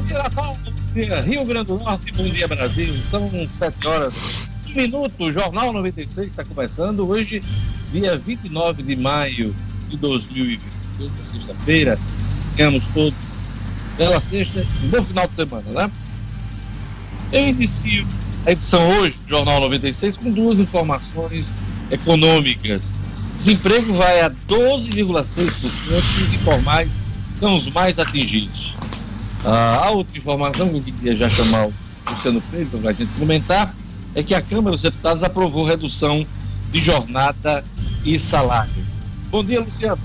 Bom dia, Rio Grande do Norte. Bom dia, Brasil. São 7 horas, 1 minuto. O Jornal 96 está começando hoje, dia 29 de maio de 2022, sexta-feira. Tenhamos todos bela sexta, bom final de semana, né? Eu inicio a edição hoje do Jornal 96 com duas informações econômicas. Desemprego vai a 12,6%, os informais são os mais atingidos. Ah, a outra informação que eu queria já chamar o Luciano Freire para a gente comentar é que a Câmara dos Deputados aprovou redução de jornada e salário. Bom dia, Luciano.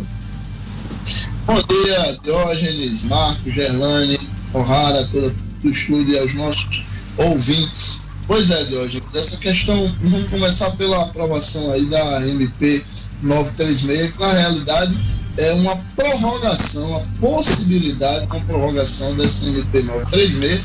Bom dia, Diógenes, Marcos, Gerlane, O'Hara, todo o estúdio e aos nossos ouvintes. Pois é, Diógenes, essa questão, vamos começar pela aprovação aí da MP 936, que na realidade é uma prorrogação, a possibilidade de uma prorrogação dessa MP 936,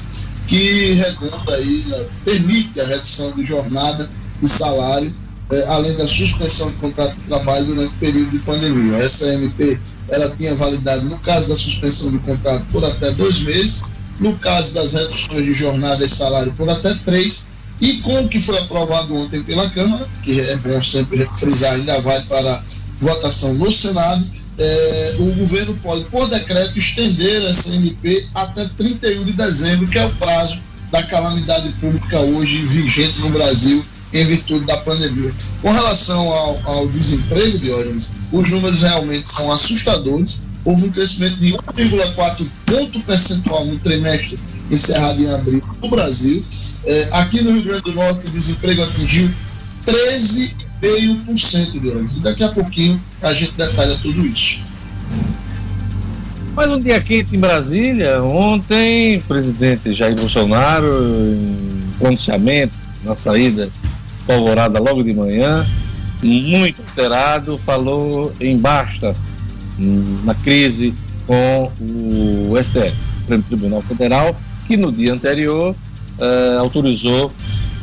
que redunda aí, né, permite a redução de jornada e salário é, além da suspensão de contrato de trabalho durante o período de pandemia. Essa MP ela tinha validade no caso da suspensão de contrato por até dois meses, no caso das reduções de jornada e salário por até três, e com o que foi aprovado ontem pela Câmara, que é bom sempre frisar, ainda vai para votação no Senado, é, o governo pode, por decreto, estender essa MP até 31 de dezembro, que é o prazo da calamidade pública hoje vigente no Brasil em virtude da pandemia. Com relação ao, ao desemprego, Diógenes, os números realmente são assustadores. Houve um crescimento de 1,4 ponto percentual no trimestre encerrado em abril no Brasil. É, aqui no Rio Grande do Norte, o desemprego atingiu 13,5%, Diógenes. E daqui a pouquinho a gente detalha tudo isso. Mais um dia quente em Brasília. Ontem, o presidente Jair Bolsonaro, em pronunciamento na saída Alvorada logo de manhã, muito alterado, falou em basta na crise com o STF, Supremo Tribunal Federal, que no dia anterior eh, autorizou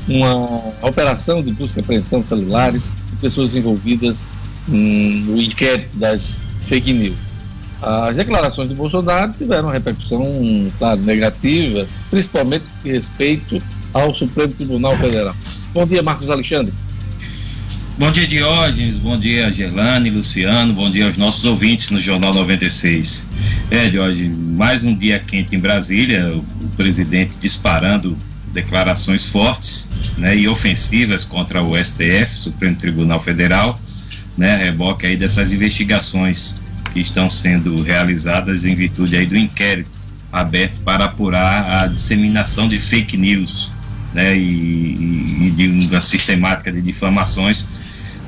uma operação de busca e apreensão de celulares de pessoas envolvidas no inquérito das fake news. As declarações de Bolsonaro tiveram uma repercussão, claro, negativa, principalmente com respeito ao Supremo Tribunal Federal. Bom dia, Marcos Alexandre. Bom dia, Diógenes. Bom dia, Gelane, Luciano. Bom dia aos nossos ouvintes no Jornal 96. É, Diógenes, mais um dia quente em Brasília, o presidente disparando declarações fortes né, e ofensivas contra o STF, Supremo Tribunal Federal, né, reboque aí dessas investigações que estão sendo realizadas em virtude aí do inquérito aberto para apurar a disseminação de fake news né, e, e, de uma sistemática de difamações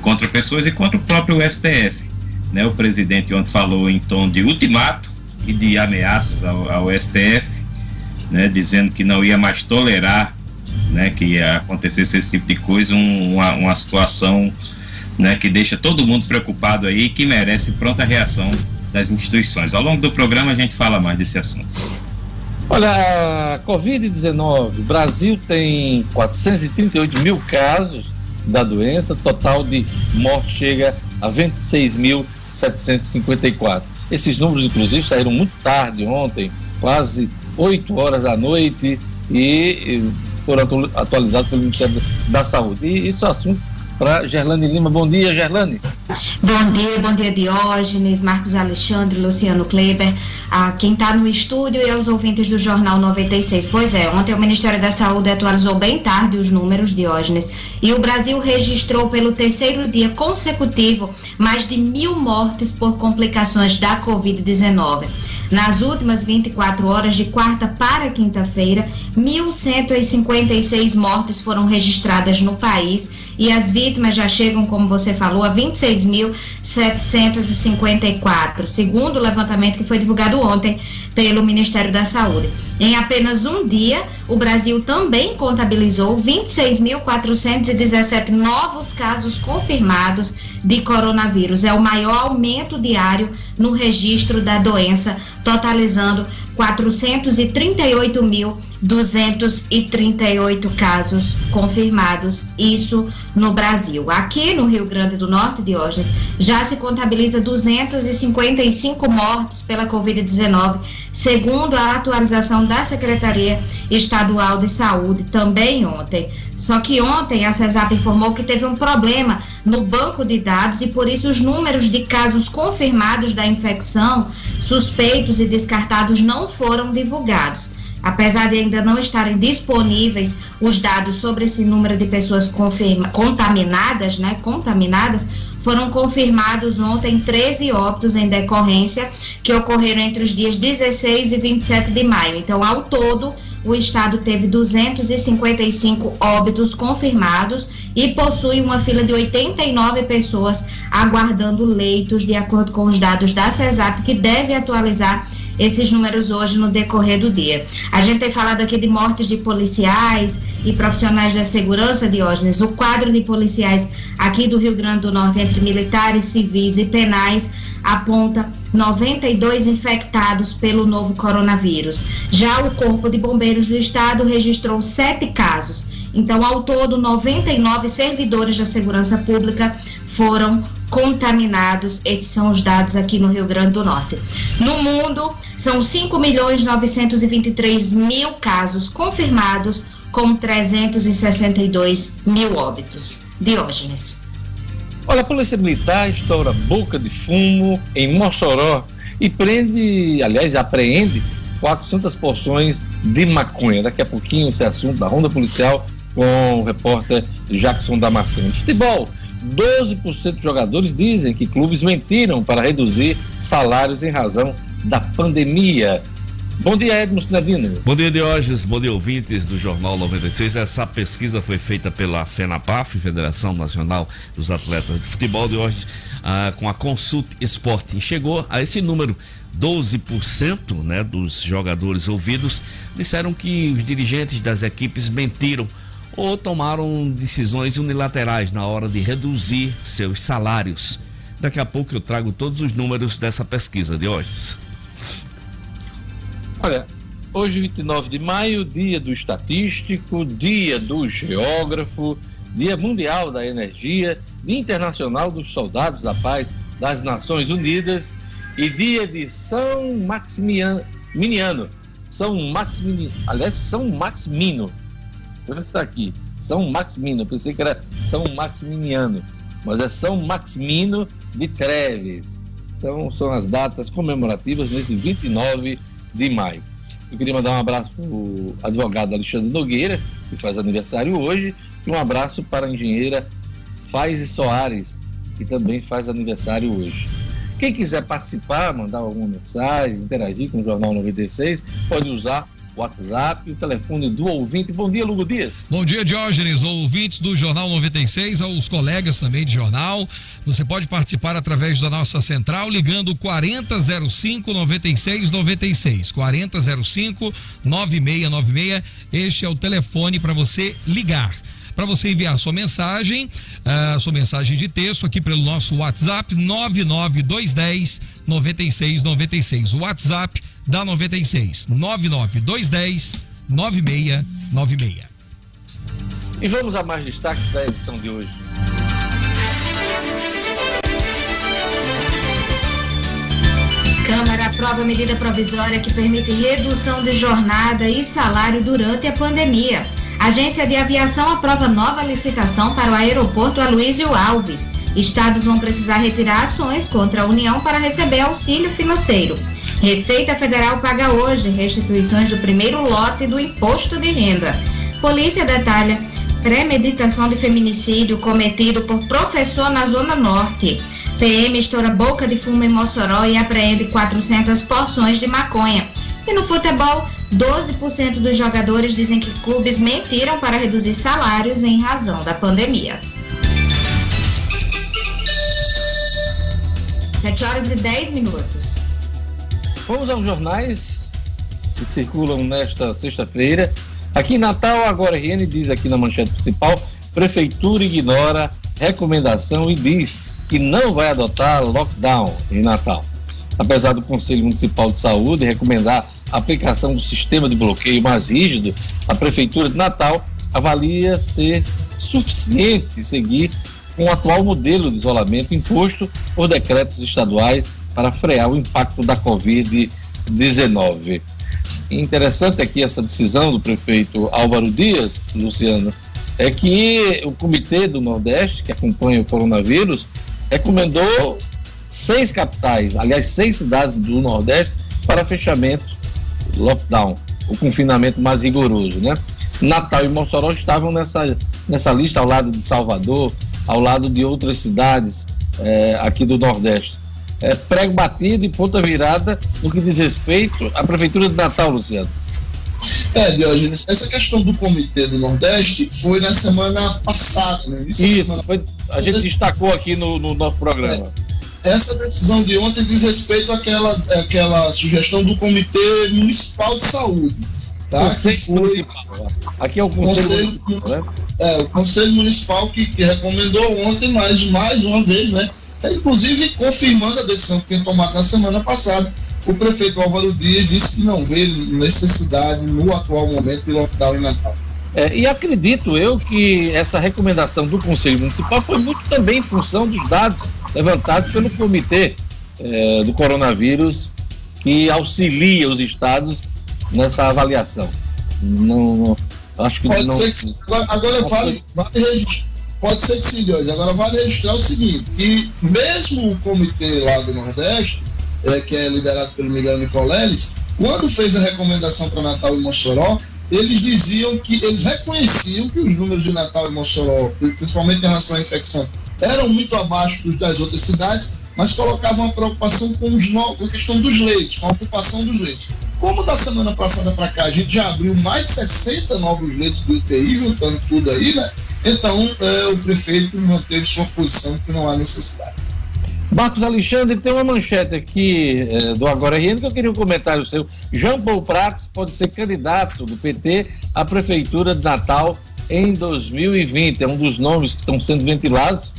contra pessoas e contra o próprio STF. Né, o presidente ontem falou em tom de ultimato e de ameaças ao, ao STF, né, dizendo que não ia mais tolerar né, que acontecesse esse tipo de coisa, um, uma, uma situação né, que deixa todo mundo preocupado aí que merece pronta reação das instituições. Ao longo do programa a gente fala mais desse assunto. Olha, a Covid-19, o Brasil tem 438 mil casos da doença, total de mortes chega a 26.754. Esses números, inclusive, saíram muito tarde ontem, quase 8 horas da noite, e foram atualizados pelo Ministério da Saúde. E isso é assunto para Gerlane Lima. Bom dia, Gerlane. Bom dia, bom dia, Diógenes, Marcos Alexandre, Luciano Kleber, a quem está no estúdio e aos ouvintes do Jornal 96. Pois é, ontem o Ministério da Saúde atualizou bem tarde os números, Diógenes, e o Brasil registrou pelo terceiro dia consecutivo mais de mil mortes por complicações da Covid-19. Nas últimas 24 horas, de quarta para quinta-feira, 1.156 mortes foram registradas no país e as vítimas já chegam, como você falou, a 26.754, segundo o levantamento que foi divulgado ontem pelo Ministério da Saúde. Em apenas um dia, o Brasil também contabilizou 26.417 novos casos confirmados de coronavírus. É o maior aumento diário no registro da doença, totalizando 438 mil 238 casos confirmados, isso no Brasil. Aqui no Rio Grande do Norte, Diógenes, já se contabiliza 255 mortes pela Covid-19, segundo a atualização da Secretaria Estadual de Saúde, também ontem. Só que ontem a CESAP informou que teve um problema no banco de dados e por isso os números de casos confirmados da infecção, suspeitos e descartados não foram divulgados. Apesar de ainda não estarem disponíveis os dados sobre esse número de pessoas confirma, contaminadas, né, contaminadas, foram confirmados ontem 13 óbitos em decorrência que ocorreram entre os dias 16 e 27 de maio. Então, ao todo, o estado teve 255 óbitos confirmados e possui uma fila de 89 pessoas aguardando leitos, de acordo com os dados da CESAP, que deve atualizar esses números hoje no decorrer do dia. A gente tem falado aqui de mortes de policiais e profissionais da segurança, Diógenes. O quadro de policiais aqui do Rio Grande do Norte, entre militares, civis e penais, aponta 92 infectados pelo novo coronavírus. Já o Corpo de Bombeiros do Estado registrou sete casos. Então, ao todo, 99 servidores da segurança pública foram contaminados. Esses são os dados aqui no Rio Grande do Norte. No mundo, são 5 milhões 923 mil casos confirmados, com 362 mil óbitos. Diógenes. Olha, a Polícia Militar estoura boca de fumo em Mossoró e prende, aliás, apreende 400 porções de maconha. Daqui a pouquinho esse assunto da Ronda Policial com o repórter Jackson Damasceno. Futebol. 12% dos jogadores dizem que clubes mentiram para reduzir salários em razão da pandemia. Bom dia, Edmo Sinadino. Bom dia, Diógenes. Bom dia, ouvintes do Jornal 96. Essa pesquisa foi feita pela FENAPAF, Federação Nacional dos Atletas de Futebol, Diógenes, ah, com a Consult Esporte. Chegou a esse número. 12% né, dos jogadores ouvidos disseram que os dirigentes das equipes mentiram ou tomaram decisões unilaterais na hora de reduzir seus salários. Daqui a pouco eu trago todos os números dessa pesquisa de hoje. Olha, hoje 29 de maio, dia do estatístico, dia do geógrafo, dia mundial da energia, dia internacional dos soldados da paz das Nações Unidas e dia de São Maximiano, São Maximino, aliás, São Maximino, está aqui. São Maximino, eu pensei que era São Maximiniano, mas é São Maximino de Treves. Então são as datas comemorativas nesse 29 de maio. Eu queria mandar um abraço para o advogado Alexandre Nogueira, que faz aniversário hoje, e um abraço para a engenheira Faize Soares, que também faz aniversário hoje. Quem quiser participar, mandar alguma mensagem, interagir com o Jornal 96, pode usar WhatsApp, o telefone do ouvinte. Bom dia, Lugo Dias. Bom dia, Diógenes, ouvintes do Jornal 96, aos colegas também de jornal. Você pode participar através da nossa central ligando 4005 9696. 4005 9696. Este é o telefone para você ligar para você enviar sua mensagem, uh, sua mensagem de texto aqui pelo nosso WhatsApp 99210 9696. O WhatsApp da 96 99210 9696. E vamos a mais destaques da edição de hoje. Câmara aprova medida provisória que permite redução de jornada e salário durante a pandemia. Agência de Aviação aprova nova licitação para o aeroporto Aloysio Alves. Estados vão precisar retirar ações contra a União para receber auxílio financeiro. Receita Federal paga hoje restituições do primeiro lote do imposto de renda. Polícia detalha premeditação de feminicídio cometido por professor na Zona Norte. PM estoura boca de fumo em Mossoró e apreende 400 porções de maconha. E no futebol, 12% dos jogadores dizem que clubes mentiram para reduzir salários em razão da pandemia. 7 horas e 10 minutos. Vamos aos jornais que circulam nesta sexta-feira. Aqui em Natal, agora RN diz aqui na manchete principal: Prefeitura ignora recomendação e diz que não vai adotar lockdown em Natal. Apesar do Conselho Municipal de Saúde recomendar a aplicação do sistema de bloqueio mais rígido, a Prefeitura de Natal avalia ser suficiente seguir com o atual modelo de isolamento imposto por decretos estaduais para frear o impacto da Covid-19. Interessante aqui essa decisão do prefeito Álvaro Dias, Luciano, é que o Comitê do Nordeste, que acompanha o coronavírus, recomendou seis capitais, aliás, seis cidades do Nordeste para fechamento, lockdown, o confinamento mais rigoroso, né? Natal e Mossoró estavam nessa, nessa lista ao lado de Salvador, ao lado de outras cidades é, aqui do Nordeste. É, prego batido e ponta virada no que diz respeito à Prefeitura de Natal, Luciano. É, Diógenes, essa questão do Comitê do Nordeste foi na semana passada, né? Isso, Isso semana... foi, a gente destacou aqui no, no nosso programa. É, essa decisão de ontem diz respeito àquela, àquela sugestão do Comitê Municipal de Saúde. Tá? Que foi... Aqui é o Conselho, Conselho Municipal, né? É, o Conselho Municipal que, que recomendou ontem, mais, mais uma vez, né? Inclusive confirmando a decisão que tem tomado na semana passada, o prefeito Álvaro Dias disse que não vê necessidade no atual momento de lockdown em Natal. É, e acredito eu que essa recomendação do Conselho Municipal foi muito também em função dos dados levantados pelo Comitê é, do Coronavírus, que auxilia os estados nessa avaliação. Não, não acho que pode não. Ser que, agora, agora vale, vale registrar. Pode ser que sim, hoje. Agora vale registrar o seguinte, que mesmo o comitê lá do Nordeste, é, que é liderado pelo Miguel Nicoleles, quando fez a recomendação para Natal e Mossoró, eles diziam que eles reconheciam que os números de Natal e Mossoró, principalmente em relação à infecção, eram muito abaixo dos das outras cidades, mas colocavam a preocupação com, os no... com a questão dos leitos, com a ocupação dos leitos. Como da semana passada para cá a gente já abriu mais de 60 novos leitos do UTI, juntando tudo aí, né? Então é, o prefeito manteve sua posição que não há necessidade. Marcos Alexandre, tem uma manchete aqui é, do Agora RN que eu queria um comentário seu. Jean Paul Prats pode ser candidato do PT à Prefeitura de Natal em 2020. É um dos nomes que estão sendo ventilados.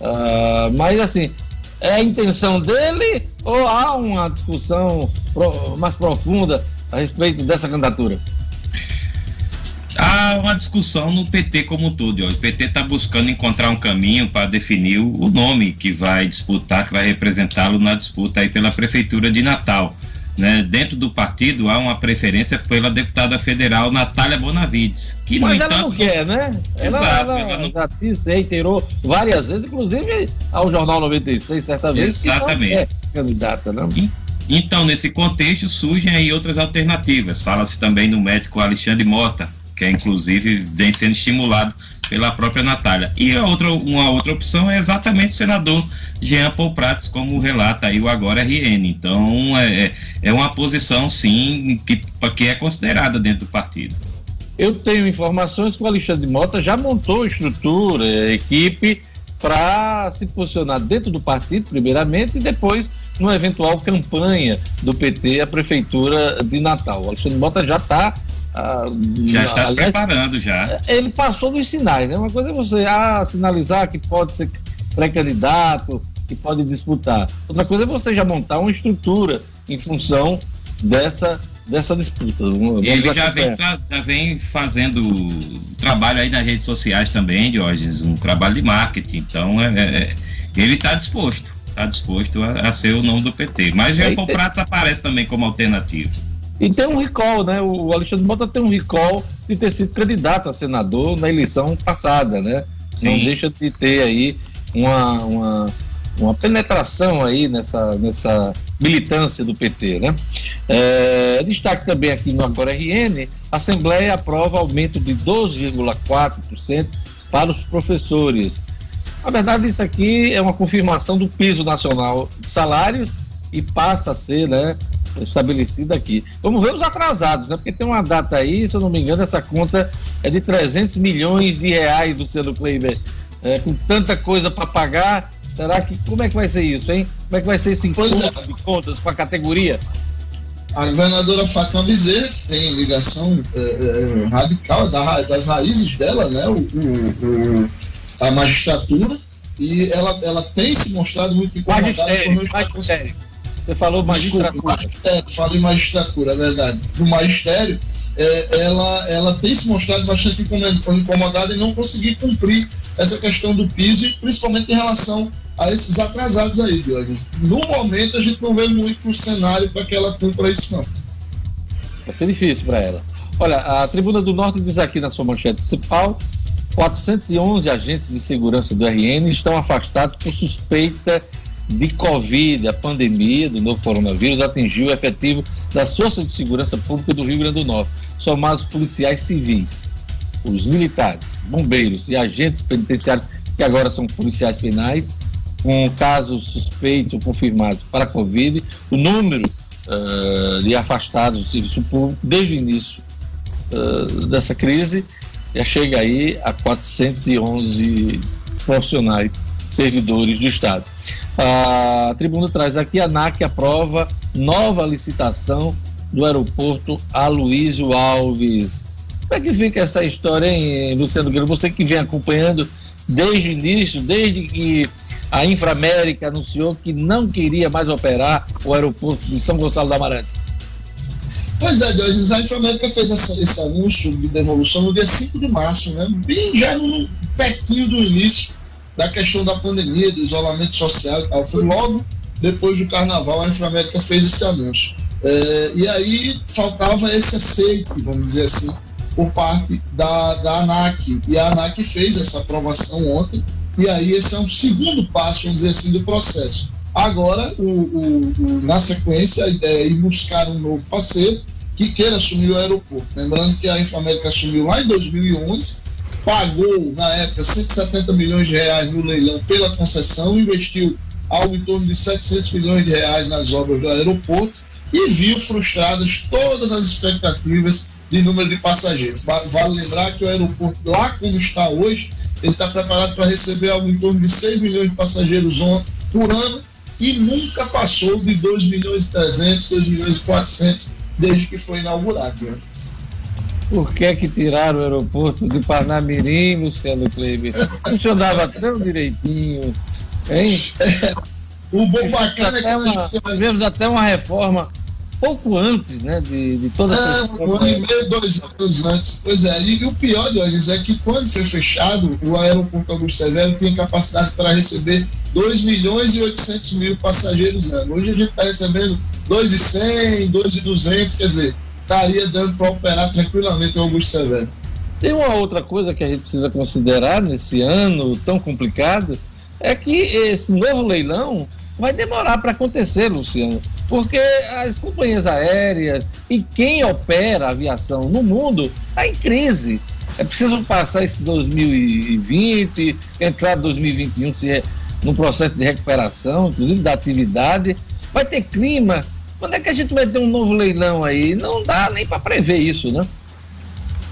Uh, mas, assim, é a intenção dele ou há uma discussão pro, mais profunda a respeito dessa candidatura? Há uma discussão no PT como um todo. O PT está buscando encontrar um caminho para definir o nome que vai disputar, que vai representá-lo na disputa aí pela Prefeitura de Natal. Né? Dentro do partido há uma preferência pela deputada federal Natália Bonavides. Que, Mas ela entanto, não quer, né? Ela, Exato, ela, ela não... já disse, reiterou várias vezes, inclusive ao Jornal 96, certa vez, Exatamente. não é candidata, né? Então, nesse contexto, surgem aí outras alternativas. Fala-se também no médico Alexandre Mota, que é, inclusive vem sendo estimulado pela própria Natália. E a outra, uma outra opção é exatamente o senador Jean Paul Prats, como relata aí o Agora RN. Então, é, é, é uma posição, sim, que, que é considerada dentro do partido. Eu tenho informações que o Alexandre Mota já montou estrutura, equipe, para se posicionar dentro do partido, primeiramente, e depois numa eventual campanha do PT à Prefeitura de Natal. O Alexandre Mota já está ah, já está se preparando já. Ele passou dos sinais, né? Uma coisa é você ah, sinalizar que pode ser pré-candidato, que pode disputar. Outra coisa é você já montar uma estrutura em função dessa dessa disputa. Ele já vem, já vem fazendo trabalho aí nas redes sociais também, Diógenes, um trabalho de marketing. Então, é, é, é ele está disposto, está disposto a, a, ser o nome do PT. Mas Jean Paul Prats aparece também como alternativa. E tem um recall, né? O Alexandre Mota tem um recall de ter sido candidato a senador na eleição passada, né? Sim. Não deixa de ter aí uma, uma, uma penetração aí nessa, nessa militância do PT, né? É, destaque também aqui no Agora RN, a Assembleia aprova aumento de 12,4% para os professores. Na verdade, isso aqui é uma confirmação do piso nacional de salários e passa a ser, né, estabelecida aqui. Vamos ver os atrasados, né? Porque tem uma data aí, se eu não me engano, essa conta é de 300 milhões de reais, Luciano Kleiber. É, com tanta coisa para pagar, será que como é que vai ser isso, hein? Como é que vai ser esse encontro é. de contas com a categoria? A governadora Fátima Bezerra, que tem ligação é, é, radical das raízes dela, né? O, o, o, a magistratura, e ela, ela tem se mostrado muito incomodada magistério, magistério Você falou magistratura. Desculpa, magistério, falei magistratura, é verdade. No magistério, é, ela, ela tem se mostrado bastante incomodada em não conseguir cumprir essa questão do piso, principalmente em relação a esses atrasados aí, Diogo. No momento, a gente não vê muito o cenário para que ela cumpra isso, não. Vai ser difícil para ela. Olha, a Tribuna do Norte diz aqui na sua manchete principal: 411 agentes de segurança do RN estão afastados por suspeita de Covid. A pandemia do novo coronavírus atingiu o efetivo das Forças de Segurança Pública do Rio Grande do Norte, somados policiais civis, os militares, bombeiros e agentes penitenciários, que agora são policiais penais, com casos suspeitos ou confirmados para Covid. O número uh, de afastados do serviço público desde o início uh, dessa crise já chega aí a 411 profissionais servidores do Estado. A tribuna traz aqui a ANAC aprova nova licitação do aeroporto Aloysio Alves. Como é que fica essa história, hein, Luciano Guilherme? Você que vem acompanhando desde o início, desde que a Inframérica anunciou que não queria mais operar o aeroporto de São Gonçalo da Amarante. Pois é, Deus, a Inframérica fez essa, esse anúncio de devolução no dia 5 de março, né? bem já no pertinho do início da questão da pandemia, do isolamento social e tal. Foi logo depois do carnaval a Inframérica fez esse anúncio. É, e aí faltava esse aceite, vamos dizer assim, por parte da, da ANAC. E a ANAC fez essa aprovação ontem, e aí esse é um segundo passo, vamos dizer assim, do processo. Agora, o, o, o, na sequência, a ideia é ir buscar um novo parceiro que queira assumir o aeroporto. Lembrando que a Inframérica assumiu lá em 2011, pagou, na época, 170 milhões de reais no leilão pela concessão, investiu algo em torno de 700 milhões de reais nas obras do aeroporto e viu frustradas todas as expectativas de número de passageiros. Vale lembrar que o aeroporto, lá como está hoje, ele está preparado para receber algo em torno de 6 milhões de passageiros por ano e nunca passou de 2 milhões e 300, 2 milhões e 400 desde que foi inaugurado. Né? Por que que tiraram o aeroporto de Parnamirim, Luciano Kleber? Funcionava tão direitinho, hein? É, o bom bacana é que uma, nós tivemos até uma reforma pouco antes, né, de, de toda é, um ano e meio, dois anos antes. Pois é, e, o pior, Dionis, é que quando foi fechado, o aeroporto Augusto Severo tinha capacidade para receber 2 milhões e 800 mil passageiros ano. Hoje a gente está recebendo 2,100, 2,200, quer dizer, estaria dando para operar tranquilamente o Augusto Severo. Tem uma outra coisa que a gente precisa considerar nesse ano tão complicado, é que esse novo leilão vai demorar para acontecer, Luciano, porque as companhias aéreas e quem opera aviação no mundo está em crise. É preciso passar esse 2020, entrar 2021 se é no processo de recuperação, inclusive da atividade. Vai ter clima. Quando é que a gente vai ter um novo leilão aí? Não dá nem para prever isso, né?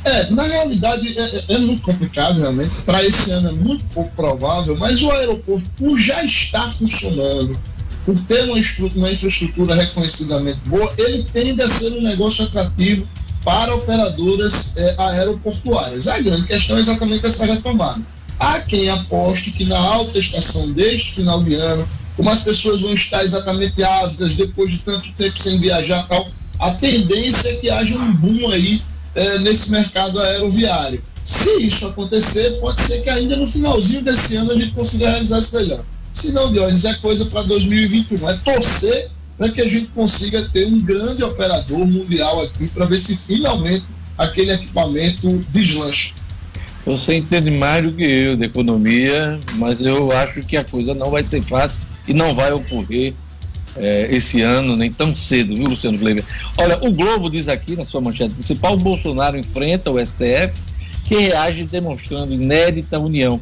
É, na realidade é, é, é muito complicado realmente. Para esse ano é muito pouco provável, mas o aeroporto, por já estar funcionando, por ter uma, uma infraestrutura reconhecidamente boa, ele tende a ser um negócio atrativo para operadoras é, aeroportuárias. A grande questão é exatamente essa retomada. Há quem aposte que na alta estação deste final de ano, como as pessoas vão estar exatamente ávidas depois de tanto tempo sem viajar tal, a tendência é que haja um boom aí é, nesse mercado aeroviário. Se isso acontecer, pode ser que ainda no finalzinho desse ano a gente consiga realizar esse leilão. Se não, Dionis, é coisa para 2021. É torcer para que a gente consiga ter um grande operador mundial aqui para ver se finalmente aquele equipamento deslancha. Você entende mais do que eu de economia, mas eu acho que a coisa não vai ser fácil e não vai ocorrer é, esse ano, nem tão cedo, viu, Luciano Kleber? Olha, o Globo diz aqui na sua manchete principal: o Bolsonaro enfrenta o STF, que reage demonstrando inédita união.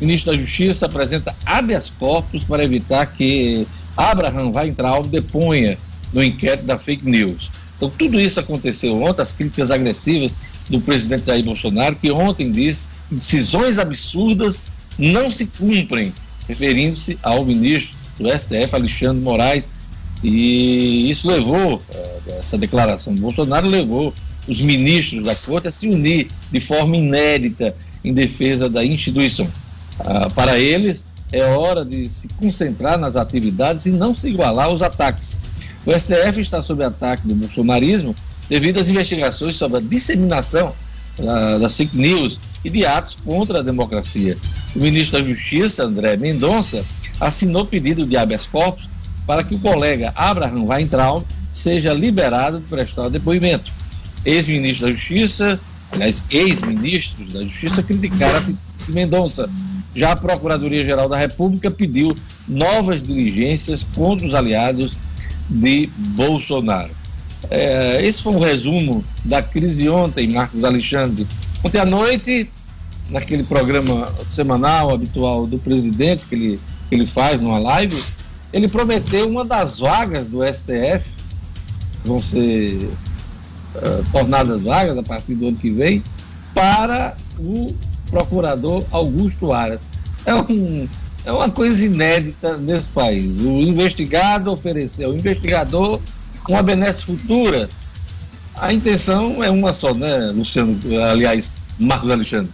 O ministro da Justiça apresenta habeas corpus para evitar que Abraham vai entrar ou deponha no inquérito da fake news. Então, tudo isso aconteceu ontem, as críticas agressivas do presidente Jair Bolsonaro, que ontem disse decisões absurdas não se cumprem, referindo-se ao ministro do STF, Alexandre Moraes. E isso levou, eh, essa declaração do Bolsonaro levou os ministros da corte a se unir de forma inédita em defesa da instituição. Ah, para eles, é hora de se concentrar nas atividades e não se igualar aos ataques. O STF está sob ataque do bolsonarismo devido às investigações sobre a disseminação da, das fake news e de atos contra a democracia. O ministro da Justiça, André Mendonça, assinou pedido de habeas corpus para que o colega Abraham Weintraub seja liberado de prestar depoimento. Ex-ministro da Justiça, aliás, ex-ministros da Justiça criticaram a de Mendonça. Já a Procuradoria-Geral da República pediu novas diligências contra os aliados de Bolsonaro. É, esse foi um resumo da crise ontem, Marcos Alexandre. Ontem à noite, naquele programa semanal habitual do presidente que ele, que ele faz numa live, ele prometeu uma das vagas do STF, vão ser uh, tornadas vagas a partir do ano que vem, para o procurador Augusto Aras. É, um, é uma coisa inédita nesse país. O investigado ofereceu ao investigador uma benesse futura. A intenção é uma só, né, Luciano? Aliás, Marcos Alexandre.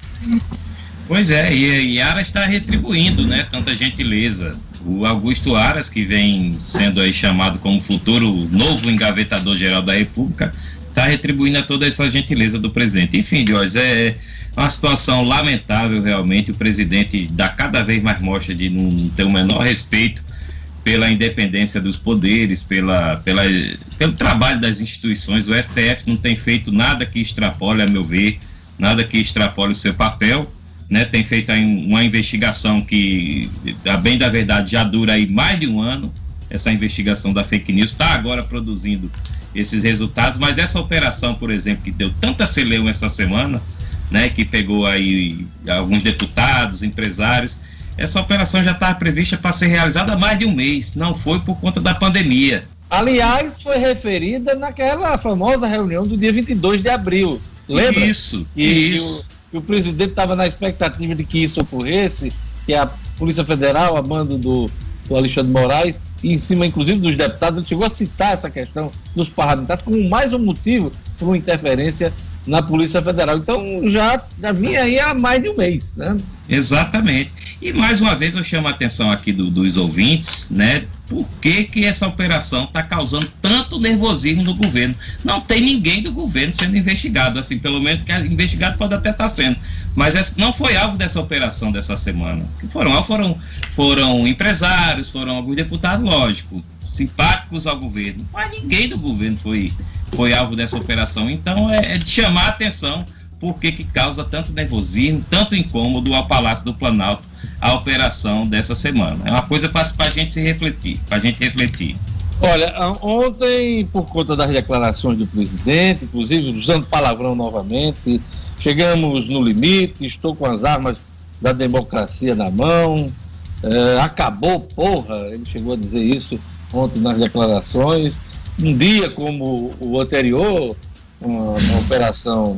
Pois é, e, Aras está retribuindo, né, tanta gentileza. O Augusto Aras, que vem sendo aí chamado como futuro novo engavetador geral da República, está retribuindo a toda essa gentileza do presidente. Enfim, Jorge, é uma situação lamentável realmente. O presidente dá cada vez mais mostra de não ter o menor respeito pela independência dos poderes, pela, pela, pelo trabalho das instituições. O STF não tem feito nada que extrapole, a meu ver, nada que extrapole o seu papel. Né, tem feito uma investigação que, a bem da verdade, já dura aí mais de um ano. Essa investigação da fake news está agora produzindo esses resultados, mas essa operação, por exemplo, que deu tanta celeuma essa semana, né, que pegou aí alguns deputados, empresários, essa operação já estava prevista para ser realizada há mais de um mês, não foi por conta da pandemia. Aliás, foi referida naquela famosa reunião do dia 22 de abril. Lembra? Isso, e isso. Que o, o presidente estava na expectativa de que isso ocorresse, que a Polícia Federal, a mando do, do Alexandre Moraes, e em cima, inclusive, dos deputados, ele chegou a citar essa questão dos parlamentares como mais um motivo para uma interferência na Polícia Federal. Então já, já vinha aí há mais de um mês, né? Exatamente. E mais uma vez eu chamo a atenção aqui do, dos ouvintes, né? Por que, que essa operação está causando tanto nervosismo no governo? Não tem ninguém do governo sendo investigado, assim, pelo menos que investigado pode até estar tá sendo. Mas essa não foi alvo dessa operação dessa semana. Que foram, foram, foram empresários, foram alguns deputados, lógico, simpáticos ao governo. Mas ninguém do governo foi, foi alvo dessa operação. Então é, é de chamar a atenção por que, que causa tanto nervosismo, tanto incômodo ao Palácio do Planalto a operação dessa semana. É uma coisa para a gente se refletir, para a gente refletir. Olha, ontem, por conta das declarações do presidente, inclusive usando palavrão novamente, chegamos no limite, estou com as armas da democracia na mão, é, acabou, porra, ele chegou a dizer isso ontem nas declarações. Um dia como o anterior, uma, uma operação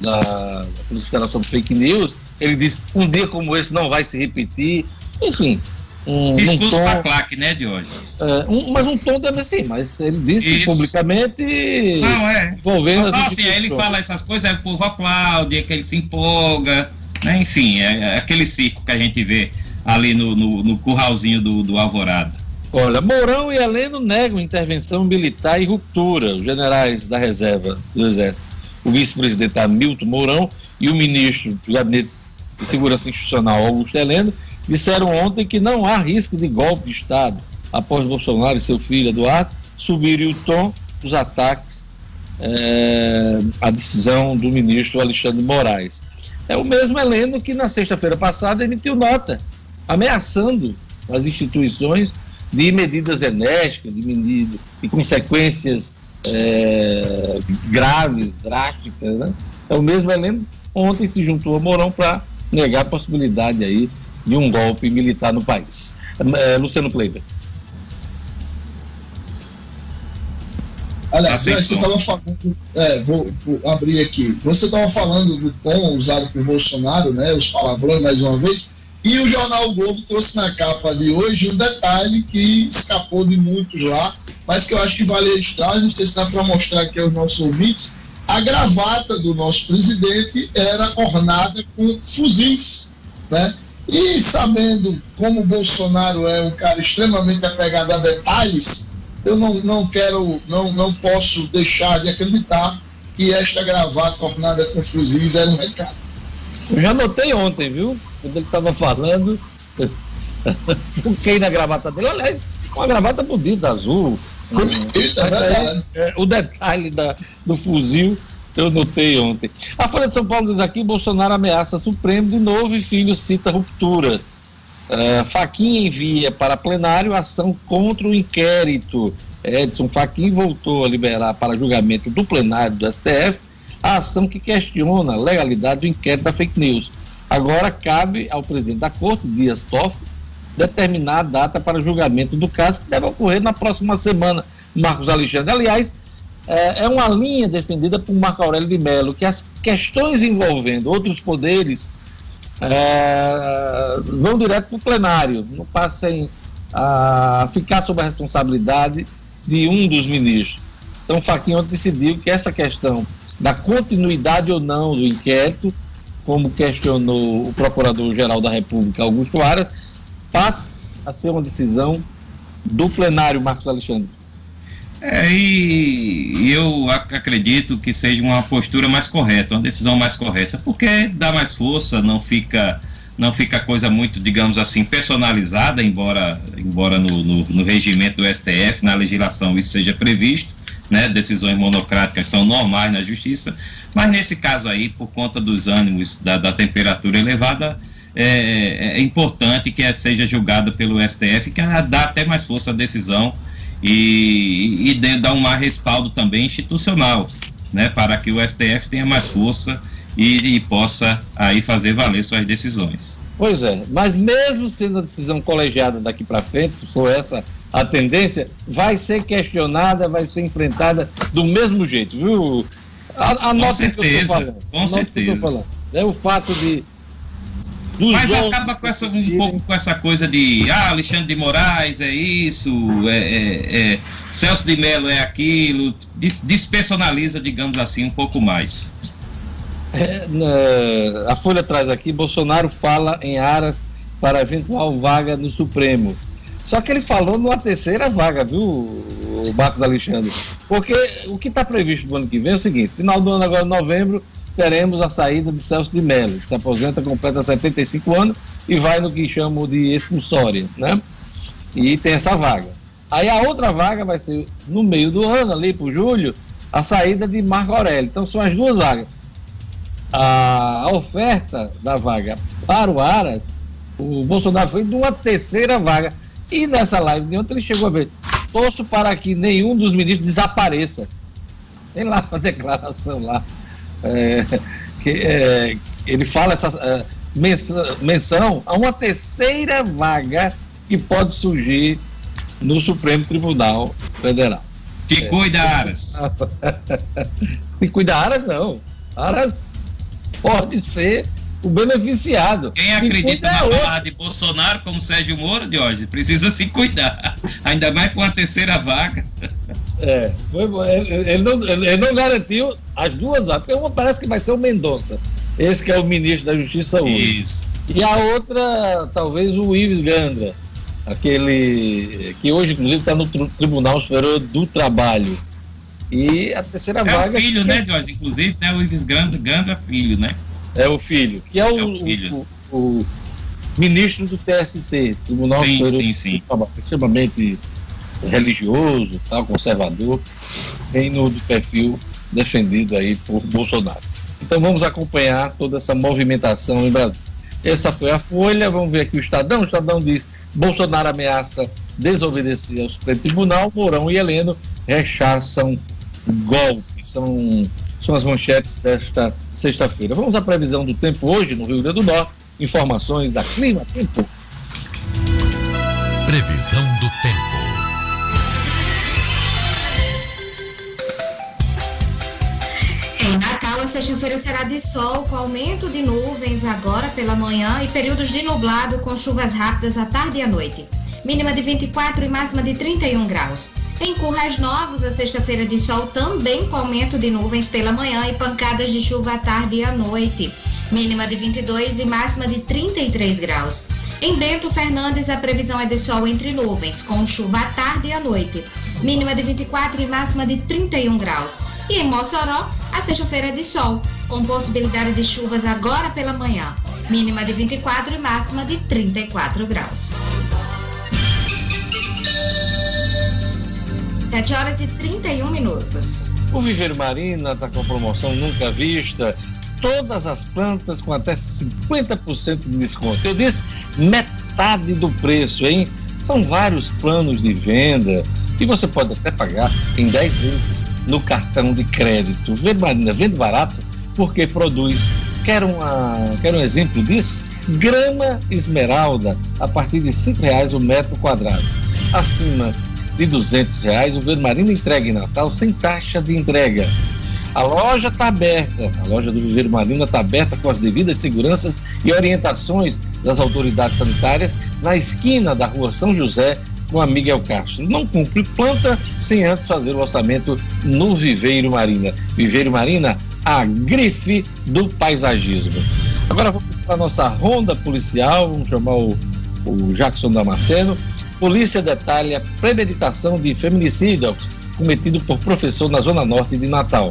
da, Polícia Federal sobre fake news, ele disse um dia como esse não vai se repetir. Enfim. Um, Discurso um tom, claque, né, Diógenes? É, um, mas um tom também assim, mas ele disse Isso. publicamente. Não, é. Envolvendo não, assim, ele fala essas coisas, aí o povo aplaude, é que ele se empolga, né? Enfim, é, é, aquele circo que a gente vê ali no, no, no curralzinho do, do Alvorada. Olha, Mourão e Heleno negam intervenção militar e ruptura. Os generais da reserva do Exército, o vice-presidente Hamilton Mourão e o ministro do Gabinete de Segurança Institucional, Augusto Heleno, disseram ontem que não há risco de golpe de Estado após Bolsonaro e seu filho Eduardo subirem o tom dos ataques é, à decisão do ministro Alexandre Moraes. É o mesmo Heleno que na sexta-feira passada emitiu nota ameaçando as instituições de medidas enérgicas, de, medidas, de consequências é, graves, drásticas. Né? É o mesmo Heleno ontem se juntou a Mourão para negar a possibilidade aí de um golpe militar no país. É, Luciano Kleiber. Aliás, você estava falando, é, vou, vou, abrir aqui. Você estava falando do tom usado por Bolsonaro, né? Os palavrões mais uma vez. E o jornal Globo trouxe na capa de hoje um detalhe que escapou de muitos lá, mas que eu acho que vale registrar. A gente está para mostrar aqui aos nossos ouvintes. A gravata do nosso presidente era ornada com fuzis, né? E sabendo como Bolsonaro é um cara extremamente apegado a detalhes, eu não, não quero, não, não posso deixar de acreditar que esta gravata ornada com fuzis é um recado. Eu já notei ontem, viu? Quando ele estava falando, fiquei na gravata dele. Aliás, uma gravata bonita, azul. Bonita, é verdade. É, o detalhe da, do fuzil eu notei ontem. A Folha de São Paulo diz aqui: Bolsonaro ameaça Supremo de novo e filho cita ruptura. Uh, Faquinha envia para plenário ação contra o inquérito. Edson Faquinha voltou a liberar para julgamento do plenário do STF a ação que questiona a legalidade do inquérito da fake news. Agora cabe ao presidente da corte, Dias Toffoli, determinar a data para julgamento do caso, que deve ocorrer na próxima semana. Marcos Alexandre, aliás, é, é uma linha defendida por Marco Aurélio de Mello, que as questões envolvendo outros poderes é, vão direto para o plenário, não passem a ficar sob a responsabilidade de um dos ministros. Então, Faquinha decidiu que essa questão da continuidade ou não do inquérito, como questionou o Procurador-Geral da República, Augusto Aras, passa a ser uma decisão do plenário, Marcos Alexandre. É, e eu acredito que seja uma postura mais correta, uma decisão mais correta, porque dá mais força, não fica não fica coisa muito, digamos assim, personalizada, embora, embora no, no, no regimento do STF, na legislação, isso seja previsto, né, decisões monocráticas são normais na justiça, mas nesse caso aí, por conta dos ânimos da, da temperatura elevada, é, é, é importante que seja julgada pelo STF, que dá até mais força à decisão e, e dar um mais respaldo também institucional, né, para que o STF tenha mais força e, e possa aí fazer valer suas decisões. Pois é, mas mesmo sendo a decisão colegiada daqui para frente, se for essa a tendência, vai ser questionada, vai ser enfrentada do mesmo jeito, viu? A, a com certeza, que eu estou falando. Com certeza. Falando. É o fato de mas acaba com essa, um pouco com essa coisa de ah, Alexandre de Moraes é isso, é, é, é Celso de Mello é aquilo, des, despersonaliza, digamos assim, um pouco mais. É, a Folha traz aqui, Bolsonaro fala em aras para eventual vaga no Supremo. Só que ele falou numa terceira vaga, viu, o Marcos Alexandre? Porque o que está previsto no ano que vem é o seguinte: final do ano, agora, novembro, teremos a saída de Celso de Mello, se aposenta, completa 75 anos e vai no que chamam de expulsória, né? E tem essa vaga. Aí a outra vaga vai ser no meio do ano, ali para julho, a saída de Marco Aurélio. Então são as duas vagas. A oferta da vaga para o Aras, o Bolsonaro foi de uma terceira vaga. E nessa live de ontem ele chegou a ver, torço para que nenhum dos ministros desapareça. Tem lá a declaração lá é, que, é, ele fala essa é, menção, a uma terceira vaga que pode surgir no Supremo Tribunal Federal. Que é. cuida, Aras. Se cuida, Aras, não. Aras pode ser o beneficiado. Quem acredita na palavra de Bolsonaro, como Sérgio Moro, de hoje, precisa se cuidar. Ainda mais com a terceira vaga. É, foi, ele, ele, não, ele não garantiu as duas vagas, porque uma parece que vai ser o Mendonça, esse que é o ministro da Justiça hoje. Isso. E a outra, talvez o Ives Gandra, aquele que hoje, inclusive, está no Tribunal Superior do Trabalho. E a terceira é vaga. É o filho, né, Jorge? Inclusive, né, o Ives Gandra, Gandra filho, né? É o filho, que é o, é o, o, o ministro do TST, Tribunal sim, Superior sim, sim. extremamente religioso, tal, conservador, tem no perfil defendido aí por Bolsonaro. Então vamos acompanhar toda essa movimentação em Brasília. Essa foi a Folha, vamos ver aqui o Estadão. O Estadão diz: Bolsonaro ameaça desobedecer ao Supremo Tribunal, Mourão e Heleno rechaçam golpe. São, são as manchetes desta sexta-feira. Vamos à previsão do tempo hoje no Rio Grande do Norte. Informações da Clima Tempo. Previsão do tempo. Em Natal, a sexta-feira será de sol, com aumento de nuvens agora pela manhã e períodos de nublado com chuvas rápidas à tarde e à noite. Mínima de 24 e máxima de 31 graus. Em Currais Novos, a sexta-feira de sol também com aumento de nuvens pela manhã e pancadas de chuva à tarde e à noite. mínima de 22 e máxima de 33 graus. Em Bento Fernandes, a previsão é de sol entre nuvens, com chuva à tarde e à noite, mínima de 24 e máxima de 31 graus. E em Mossoró, a sexta-feira é de sol, com possibilidade de chuvas agora pela manhã, mínima de 24 e máxima de 34 graus. 7 horas e 31 minutos. O Viveiro Marina está com promoção nunca vista. Todas as plantas com até 50% de desconto. Eu disse metade do preço, hein? São vários planos de venda e você pode até pagar em 10 vezes no cartão de crédito. Viveiro Marina vende barato porque produz. Quer, uma, quer um exemplo disso? Grama esmeralda a partir de R$ reais o metro quadrado. Acima de duzentos reais, o Vermarina entrega em Natal sem taxa de entrega. A loja está aberta, a loja do Viveiro Marina está aberta com as devidas seguranças e orientações das autoridades sanitárias na esquina da rua São José com a Miguel Castro. Não cumpre planta sem antes fazer o orçamento no Viveiro Marina. Viveiro Marina, a grife do paisagismo. Agora vamos para a nossa ronda policial, vamos chamar o, o Jackson Damasceno. Polícia detalha premeditação de feminicídio cometido por professor na Zona Norte de Natal.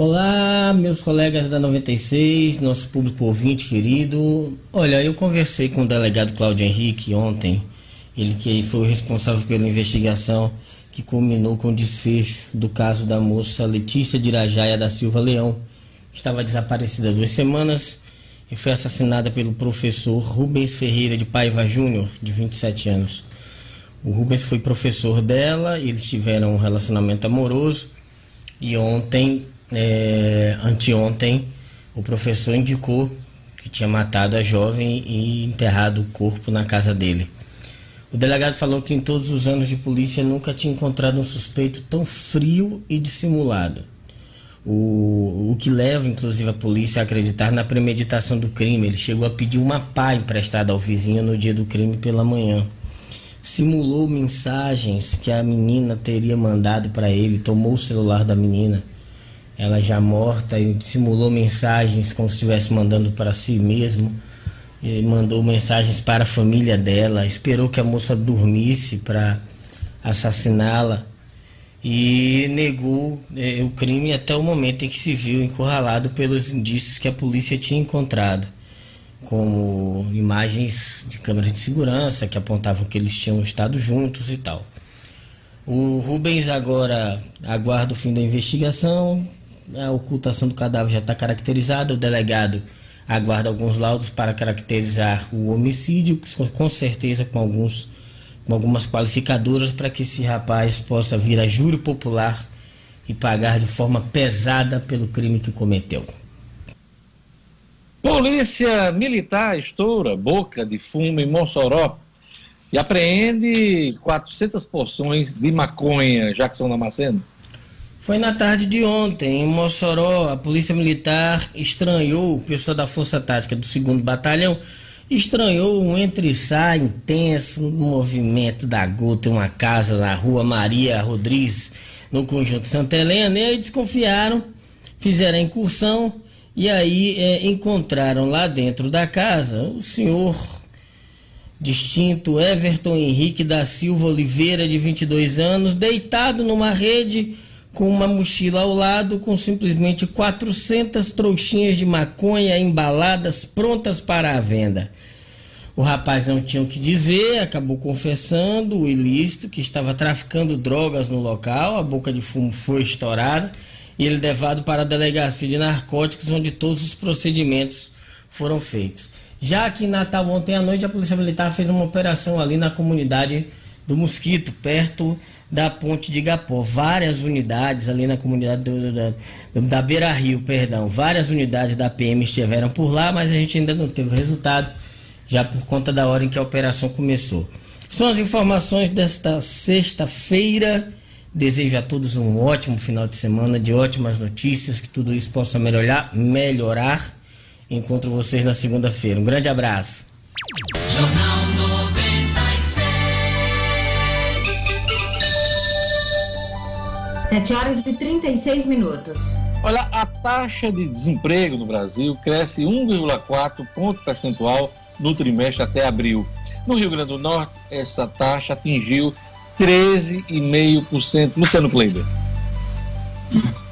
Olá, meus colegas da 96, nosso público ouvinte querido. Olha, eu conversei com o delegado Cláudio Henrique ontem, ele que foi o responsável pela investigação que culminou com o desfecho do caso da moça Letícia de Irajaia da Silva Leão, que estava desaparecida há duas semanas e foi assassinada pelo professor Rubens Ferreira de Paiva Júnior, de 27 anos. O Rubens foi professor dela, eles tiveram um relacionamento amoroso e ontem é, anteontem, o professor indicou que tinha matado a jovem e enterrado o corpo na casa dele. O delegado falou que em todos os anos de polícia nunca tinha encontrado um suspeito tão frio e dissimulado. O, o que leva, inclusive, a polícia a acreditar na premeditação do crime. Ele chegou a pedir uma pá emprestada ao vizinho no dia do crime pela manhã. Simulou mensagens que a menina teria mandado para ele, tomou o celular da menina ela já morta e simulou mensagens como se estivesse mandando para si mesmo. E mandou mensagens para a família dela, esperou que a moça dormisse para assassiná-la e negou eh, o crime até o momento em que se viu encurralado pelos indícios que a polícia tinha encontrado, como imagens de câmeras de segurança que apontavam que eles tinham estado juntos e tal. O Rubens agora aguarda o fim da investigação, a ocultação do cadáver já está caracterizada, o delegado aguarda alguns laudos para caracterizar o homicídio, com certeza com alguns com algumas qualificadoras para que esse rapaz possa vir a júri popular e pagar de forma pesada pelo crime que cometeu. Polícia Militar estoura boca de fumo em Mossoró e apreende 400 porções de maconha, Jackson Damasceno. Foi na tarde de ontem, em Mossoró, a Polícia Militar estranhou, o pessoal da Força Tática do 2 Batalhão, estranhou um entre-sai intenso no movimento da gota em uma casa na rua Maria Rodrigues, no conjunto Santa Helena, e aí desconfiaram, fizeram a incursão e aí é, encontraram lá dentro da casa o senhor distinto Everton Henrique da Silva Oliveira, de 22 anos, deitado numa rede com uma mochila ao lado com simplesmente 400 trouxinhas de maconha embaladas prontas para a venda. O rapaz não tinha o que dizer, acabou confessando o ilícito que estava traficando drogas no local, a boca de fumo foi estourada e ele levado para a delegacia de narcóticos onde todos os procedimentos foram feitos. Já aqui em Natal ontem à noite a Polícia Militar fez uma operação ali na comunidade do mosquito, perto da ponte de Igapó. Várias unidades ali na comunidade do, do, da Beira Rio, perdão, várias unidades da PM estiveram por lá, mas a gente ainda não teve resultado, já por conta da hora em que a operação começou. São as informações desta sexta-feira. Desejo a todos um ótimo final de semana, de ótimas notícias, que tudo isso possa melhorar, melhorar. Encontro vocês na segunda-feira. Um grande abraço. Jornal 7 horas e 36 minutos. Olha, a taxa de desemprego no Brasil cresce 1,4 ponto percentual no trimestre até abril. No Rio Grande do Norte, essa taxa atingiu 13,5%. Luciano Kleiber.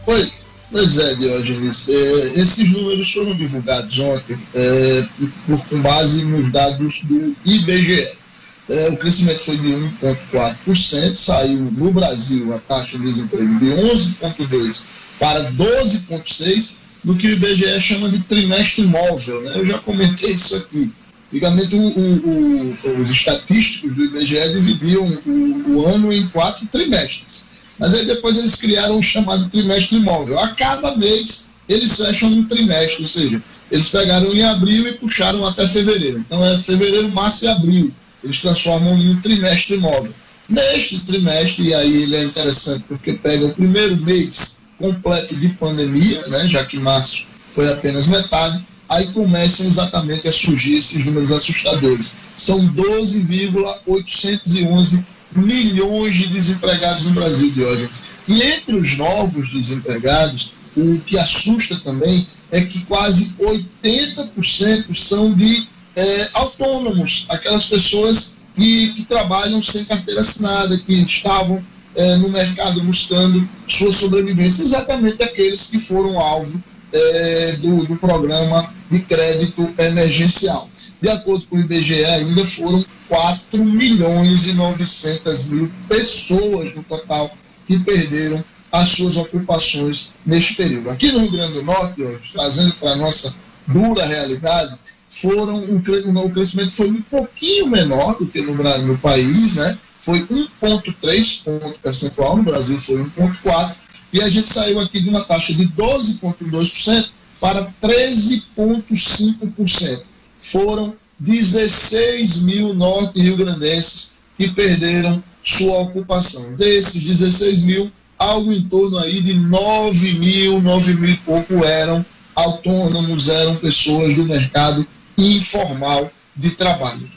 Oi, pois é, Diógenes. É, esses números foram divulgados ontem é, com base nos dados do IBGE. É, o crescimento foi de 1,4%, saiu no Brasil a taxa de desemprego de 11,2% para 12,6%, no que o IBGE chama de trimestre móvel. Né? Eu já comentei isso aqui. Antigamente, o, o, o, os estatísticos do IBGE dividiam o, ano em quatro trimestres. Mas aí depois eles criaram o chamado trimestre móvel. A cada mês, eles fecham um trimestre, ou seja, eles pegaram em abril e puxaram até fevereiro. Então é fevereiro, março e abril. Eles transformam em um trimestre móvel. Neste trimestre, e aí ele é interessante porque pega o primeiro mês completo de pandemia, né, já que março foi apenas metade, aí começam exatamente a surgir esses números assustadores. São 12,811 milhões de desempregados no Brasil, Diógenes. E entre os novos desempregados, o que assusta também é que quase 80% são de é, autônomos, aquelas pessoas que, que, trabalham sem carteira assinada, que estavam é, no mercado buscando sua sobrevivência, exatamente aqueles que foram alvo é, do, do programa de crédito emergencial. De acordo com o IBGE, ainda foram 4 milhões e 900 mil pessoas no total que perderam as suas ocupações neste período. Aqui no Rio Grande do Norte, hoje, trazendo para a nossa dura realidade, foram o, crescimento foi um pouquinho menor do que no, no país, né? Foi 1,3 ponto percentual, no Brasil foi 1,4, e a gente saiu aqui de uma taxa de 12,2% para 13,5%. Foram 16 mil norte-rio-grandenses que perderam sua ocupação. Desses 16 mil, algo em torno aí de 9 mil, 9 mil e pouco eram autônomos, eram pessoas do mercado informal de trabalho.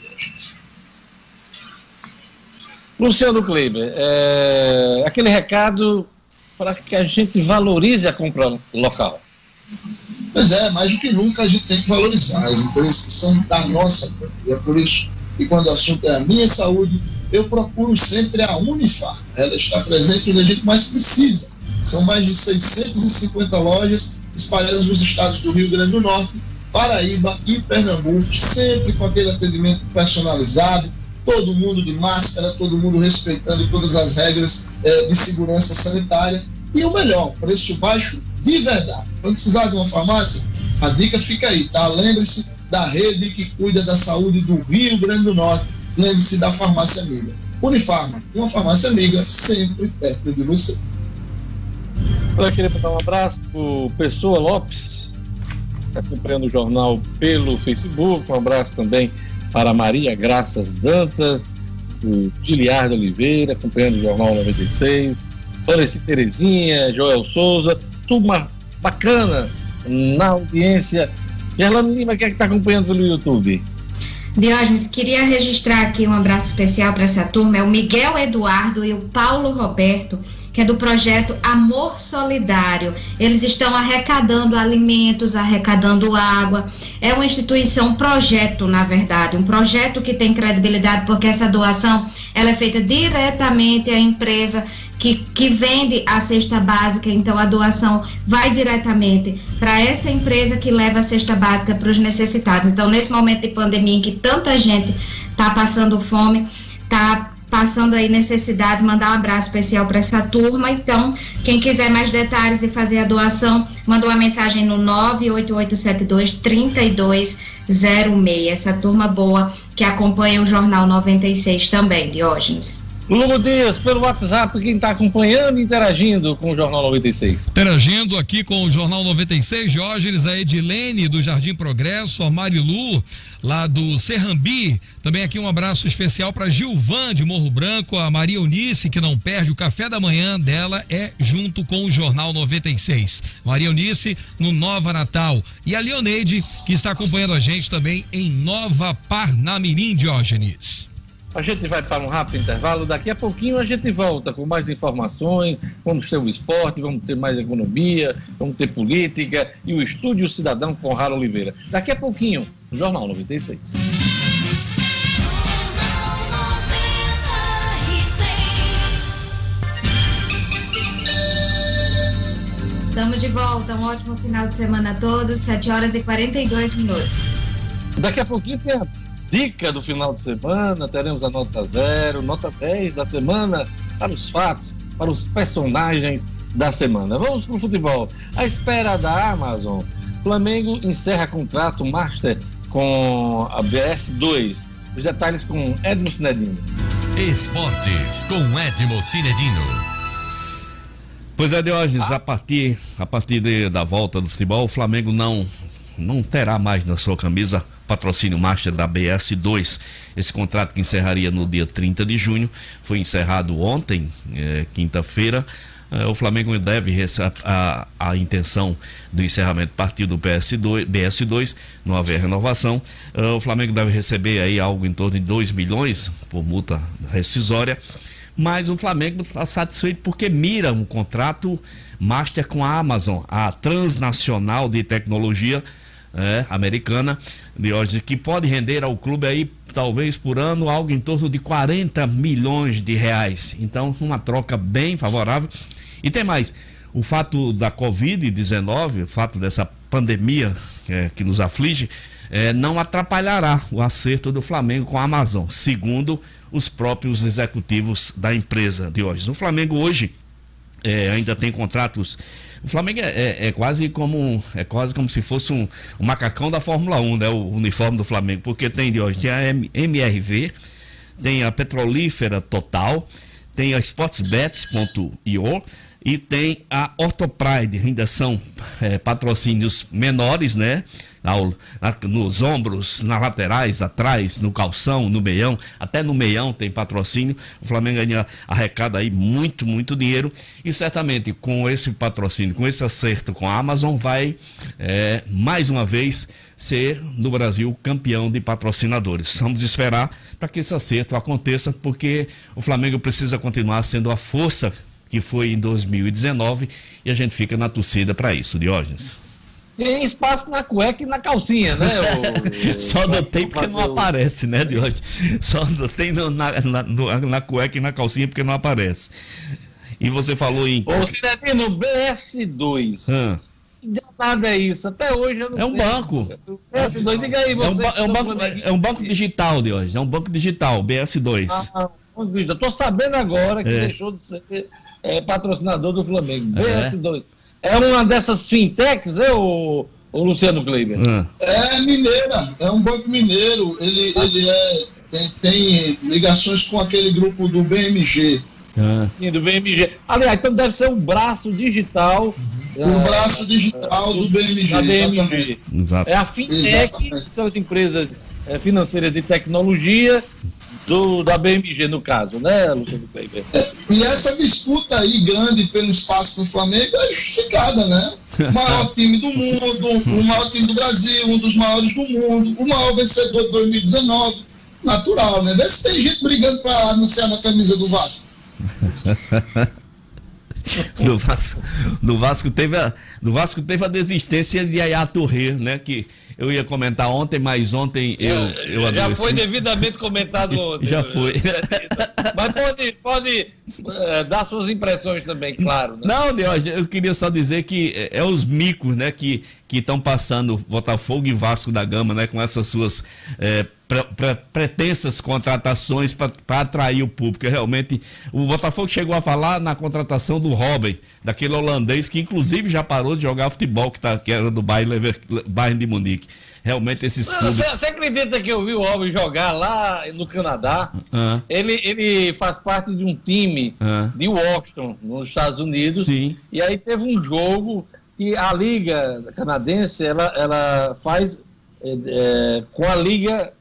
Luciano Kleiber, é, aquele recado para que a gente valorize a compra local. Pois é, mais do que nunca a gente tem que valorizar. As empresas são da nossa E é por isso que quando o assunto é a minha saúde, eu procuro sempre a Unifar. Ela está presente onde a gente mais precisa. São mais de 650 lojas espalhadas nos estados do Rio Grande do Norte, Paraíba e Pernambuco, sempre com aquele atendimento personalizado, todo mundo de máscara, todo mundo respeitando todas as regras eh, de segurança sanitária. E o melhor, preço baixo de verdade. Quando precisar de uma farmácia, a dica fica aí, tá? Lembre-se da rede que cuida da saúde do Rio Grande do Norte. Lembre-se da farmácia amiga. Unifarma, uma farmácia amiga sempre perto de você. Eu queria mandar um abraço para o Pessoa Lopes, está acompanhando o jornal pelo Facebook. Um abraço também para Maria Graças Dantas, o Giliardo Oliveira, acompanhando o Jornal 96. Floreci Terezinha, Joel Souza, turma bacana na audiência. Gerlano Lima, quem é que está acompanhando pelo YouTube? Diógenes, queria registrar aqui um abraço especial para essa turma. É o Miguel Eduardo e o Paulo Roberto que é do projeto Amor Solidário. Eles estão arrecadando alimentos, arrecadando água. É uma instituição, um projeto, na verdade, um projeto que tem credibilidade, porque essa doação ela é feita diretamente à empresa que, que vende a cesta básica, então a doação vai diretamente para essa empresa que leva a cesta básica para os necessitados. Então, nesse momento de pandemia em que tanta gente está passando fome, está passando aí necessidade, mandar um abraço especial para essa turma. Então, quem quiser mais detalhes e fazer a doação, manda uma mensagem no 98872 3206. Essa turma boa que acompanha o Jornal 96 também, Diógenes. Lugo Dias, pelo WhatsApp, quem está acompanhando e interagindo com o Jornal 96. Interagindo aqui com o Jornal 96, Diógenes, a Edilene do Jardim Progresso, a Marilu, lá do Serrambi. Também aqui um abraço especial para Gilvan de Morro Branco, a Maria Eunice, que não perde o café da manhã dela, é junto com o Jornal 96. Maria Eunice no Nova Natal. E a Leoneide, que está acompanhando a gente também em Nova Parnamirim, Diógenes. A gente vai para um rápido intervalo. Daqui a pouquinho a gente volta com mais informações. Vamos ter o esporte, vamos ter mais economia, vamos ter política e o Estúdio Cidadão com Rara Oliveira. Daqui a pouquinho, Jornal 96. Estamos de volta. Um ótimo final de semana a todos. 7 horas e 42 minutos. Daqui a pouquinho tem a dica do final de semana, teremos a nota zero, nota 10 da semana para os fatos, para os personagens da semana. Vamos para o futebol. A espera da Amazon. Flamengo encerra contrato master com a BS2. Os detalhes com Edmo Cinedino. Esportes com Edmo Cinedino. Pois é, Diógenes, a partir, a partir de, da volta do futebol, o Flamengo não, não terá mais na sua camisa patrocínio master da BS2. Esse contrato que encerraria no dia 30 de junho foi encerrado ontem, é, quinta-feira. É, o Flamengo deve a, a, a, intenção do encerramento partir do PS2, BS2, não haver renovação. É, o Flamengo deve receber aí algo em torno de 2 milhões por multa rescisória. Mas o Flamengo está satisfeito porque mira um contrato master com a Amazon, a transnacional de tecnologia é, americana, de hoje, que pode render ao clube aí, talvez por ano, algo em torno de 40 milhões de reais. Então, uma troca bem favorável. E tem mais, o fato da Covid-19, o fato dessa pandemia que, é, que nos aflige, é, não atrapalhará o acerto do Flamengo com a Amazon, segundo os próprios executivos da empresa de hoje. O Flamengo hoje é, ainda tem contratos o Flamengo é, é, é, quase como é quase como se fosse um, um, macacão da Fórmula 1, né? O uniforme do Flamengo, porque tem de hoje tem a MRV, tem a Petrolífera Total, tem a Sportsbets.io e tem a Ortopride, ainda são é, patrocínios menores, né? Ao, na, nos ombros, nas laterais, atrás, no calção, no meião, até no meião tem patrocínio. O Flamengo ainda arrecada aí muito, muito dinheiro e certamente com esse patrocínio, com esse acerto com a Amazon, vai é, mais uma vez ser no Brasil campeão de patrocinadores. Vamos esperar para que esse acerto aconteça, porque o Flamengo precisa continuar sendo a força que foi em 2019, e a gente fica na torcida para isso, Diógenes. Tem espaço na cueca e na calcinha, né? O... Só tem porque não aparece, né, Diógenes? Só não tem na, na, na, cueca e na calcinha porque não aparece. E você falou em. Ô, Cidadino, BS2. Hã? nada é isso. Até hoje eu não é um sei. Banco. BS2, diga aí, você. É um, é um banco, é um banco digital, de hoje. É um banco digital, BS2. Ah, eu tô sabendo agora que é. deixou de ser é patrocinador do Flamengo. BS2. É, é uma dessas fintechs, é o, o Luciano Kleiber? É. é mineira, é um banco mineiro. Ele, ele é, tem, tem ligações com aquele grupo do BMG. Ah. Sim, do BMG. Aliás, então deve ser um braço digital. Uhum. O braço digital do BMG. Da BMG. Exato. É a fintech, exatamente. que são as empresas é, financeiras de tecnologia do, da BMG, no caso, né, Luciano Kleber? É, e essa disputa aí grande pelo espaço do Flamengo é justificada, né? O maior time do mundo, o maior time do Brasil, um dos maiores do mundo, o maior vencedor de 2019. Natural, né? Vê se tem gente brigando para anunciar na camisa do Vasco. no Vasco, Vasco teve a, no Vasco teve a desistência de Yaya Touré, né? Que eu ia comentar ontem, mas ontem eu, eu adoeci. Já foi devidamente comentado ontem. Já foi. Mas pode, pode é, dar suas impressões também, claro. Né? Não, Deus, eu queria só dizer que é, é os micos, né, que estão passando Botafogo e Vasco da Gama, né, com essas suas é, pre, pre, pretensas contratações para atrair o público. Realmente, o Botafogo chegou a falar na contratação do Robin, daquele holandês que inclusive já parou de jogar futebol, que, tá, que era do Bayern, Bayern de Munique. Realmente esses Não, clubes. Você, você acredita que eu vi o Robin jogar lá no Canadá? Ah, Ele, ele faz parte de um time Ah. de Washington, nos Estados Unidos. sim. E aí teve um jogo que a Liga Canadense ela, ela faz é, é, com a Liga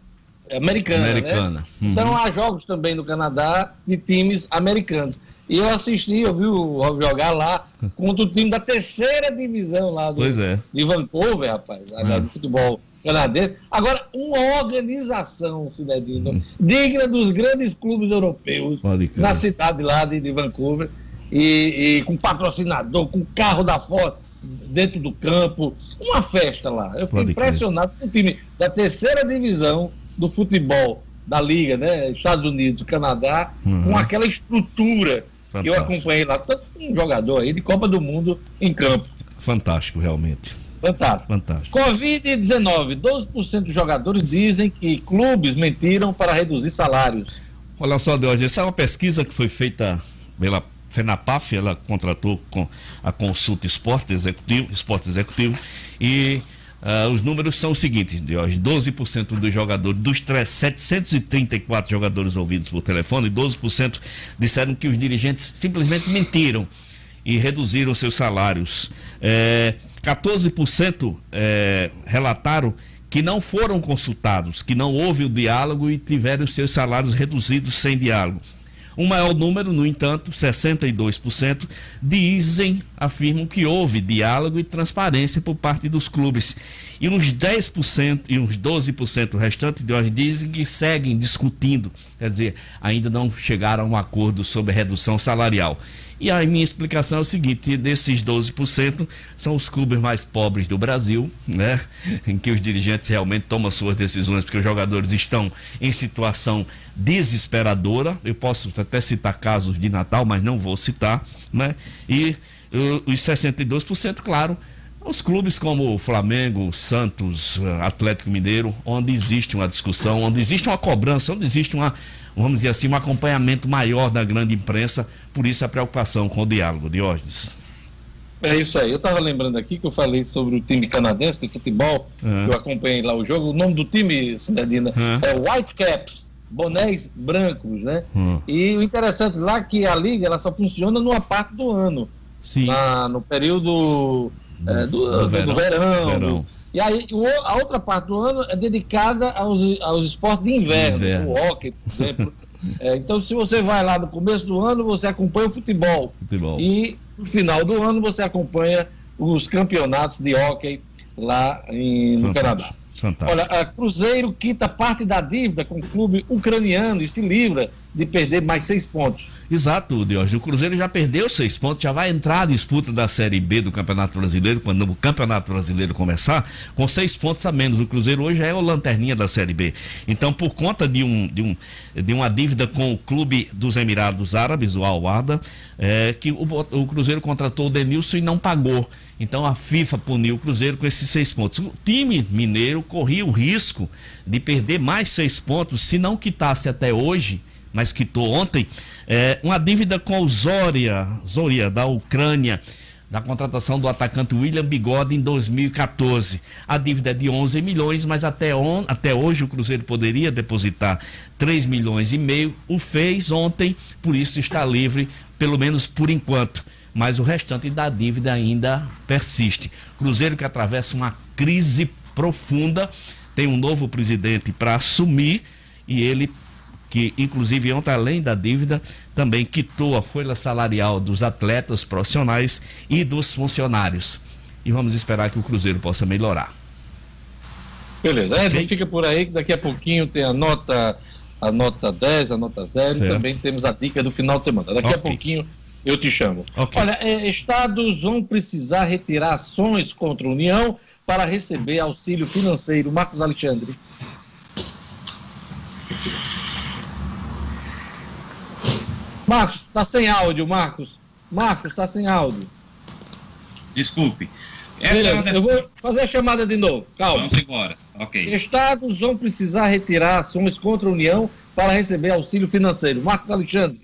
Americana. né? Americana. Uhum. Então há jogos também no Canadá de times americanos. E eu assisti, eu vi o Rob jogar lá contra o time da terceira divisão lá do, Pois é. de Vancouver, rapaz, Ah. do futebol canadense. Agora, uma organização, Cidadino, digna dos grandes clubes europeus na cidade lá de, de Vancouver, e, e com patrocinador, com carro da foto dentro do campo, uma festa lá. Eu fiquei Pode impressionado com o time da terceira divisão do futebol da Liga, né? Estados Unidos, Canadá, Uhum. com aquela estrutura que eu Fantástico. acompanhei lá. Tanto um jogador aí de Copa do Mundo em campo. Fantástico, realmente. Fantástico. Fantástico. Covid-19, 12% dos jogadores dizem que clubes mentiram para reduzir salários. Olha só, Deus, essa é uma pesquisa que foi feita pela FENAPAF, ela contratou com a Consulta Esporte Executivo, Esporte Executivo, e ah, os números são os seguintes, Deus, 12% dos jogadores, dos tre- 734 jogadores ouvidos por telefone, 12% disseram que os dirigentes simplesmente mentiram e reduziram seus salários. É, 14% é, relataram que não foram consultados, que não houve o diálogo e tiveram seus salários reduzidos sem diálogo. Um maior número, no entanto, 62%, dizem, afirmam que houve diálogo e transparência por parte dos clubes. E uns 10% e uns 12% restantes de hoje dizem que seguem discutindo, quer dizer, ainda não chegaram a um acordo sobre redução salarial. E a minha explicação é o seguinte: desses 12% são os clubes mais pobres do Brasil, né? Em que os dirigentes realmente tomam suas decisões, porque os jogadores estão em situação desesperadora. Eu posso até citar casos de Natal, mas não vou citar, né? E uh, os 62%, claro, os clubes como Flamengo, Santos, eh, Atlético Mineiro, onde existe uma discussão, onde existe uma cobrança, onde existe uma, vamos dizer assim, um acompanhamento maior da grande imprensa, por isso a preocupação com o diálogo, Diógenes. É isso aí. Eu estava lembrando aqui que eu falei sobre o time canadense de futebol, que eu acompanhei lá o jogo. O nome do time, Cidadina, É. é Whitecaps, bonés brancos, né? Hum. E o interessante lá é que a liga ela só funciona numa parte do ano, Sim. na, no período é, do, do do verão. verão. Verão. E aí a outra parte do ano é dedicada aos, aos esportes de inverno, Inverno. o hockey, por exemplo. É, então, se você vai lá no começo do ano, você acompanha o futebol. Futebol. E no final do ano você acompanha os campeonatos de hóquei lá em- no. Canadá. Fantástico. Olha, Cruzeiro quita parte da dívida com o clube ucraniano e se livra de perder mais seis pontos. Exato, Diógenes. O Cruzeiro já perdeu seis pontos, já vai entrar a disputa da Série B do Campeonato Brasileiro, quando o Campeonato Brasileiro começar, com seis pontos a menos. O Cruzeiro hoje é o lanterninha da Série B. Então, por conta de, um, de, um, de uma dívida com o clube dos Emirados Árabes, o Al-Wada, é, que o, o Cruzeiro contratou o Denilson e não pagou. Então a FIFA puniu o Cruzeiro com esses seis pontos. O time mineiro corria o risco de perder mais seis pontos se não quitasse até hoje mas quitou ontem, é, uma dívida com o Zoria, Zoria da Ucrânia, da contratação do atacante William Bigode em 2014. A dívida é de 11 milhões, mas até, on, até hoje o Cruzeiro poderia depositar 3 milhões e meio. O fez ontem, por isso está livre, pelo menos por enquanto. Mas o restante da dívida ainda persiste. Cruzeiro que atravessa uma crise profunda, tem um novo presidente para assumir e ele que inclusive ontem, além da dívida, também quitou a folha salarial dos atletas profissionais e dos funcionários. E vamos esperar que o Cruzeiro possa melhorar. Beleza, Ed, Ok. fica por aí que daqui a pouquinho tem a nota, a nota 10, a nota 0 e Certo. também temos a dica do final de semana. Daqui a Ok. pouquinho eu te chamo. Ok. Olha, é, estados vão precisar retirar ações contra a União para receber auxílio financeiro. Marcos Alexandre. Marcos, está sem áudio, Marcos. Marcos, está sem áudio. Desculpe. Essa é Beleza, uma eu vou fazer a chamada de novo. Calma. Vamos embora. Ok. Estados vão precisar retirar ações contra a União para receber auxílio financeiro. Marcos Alexandre.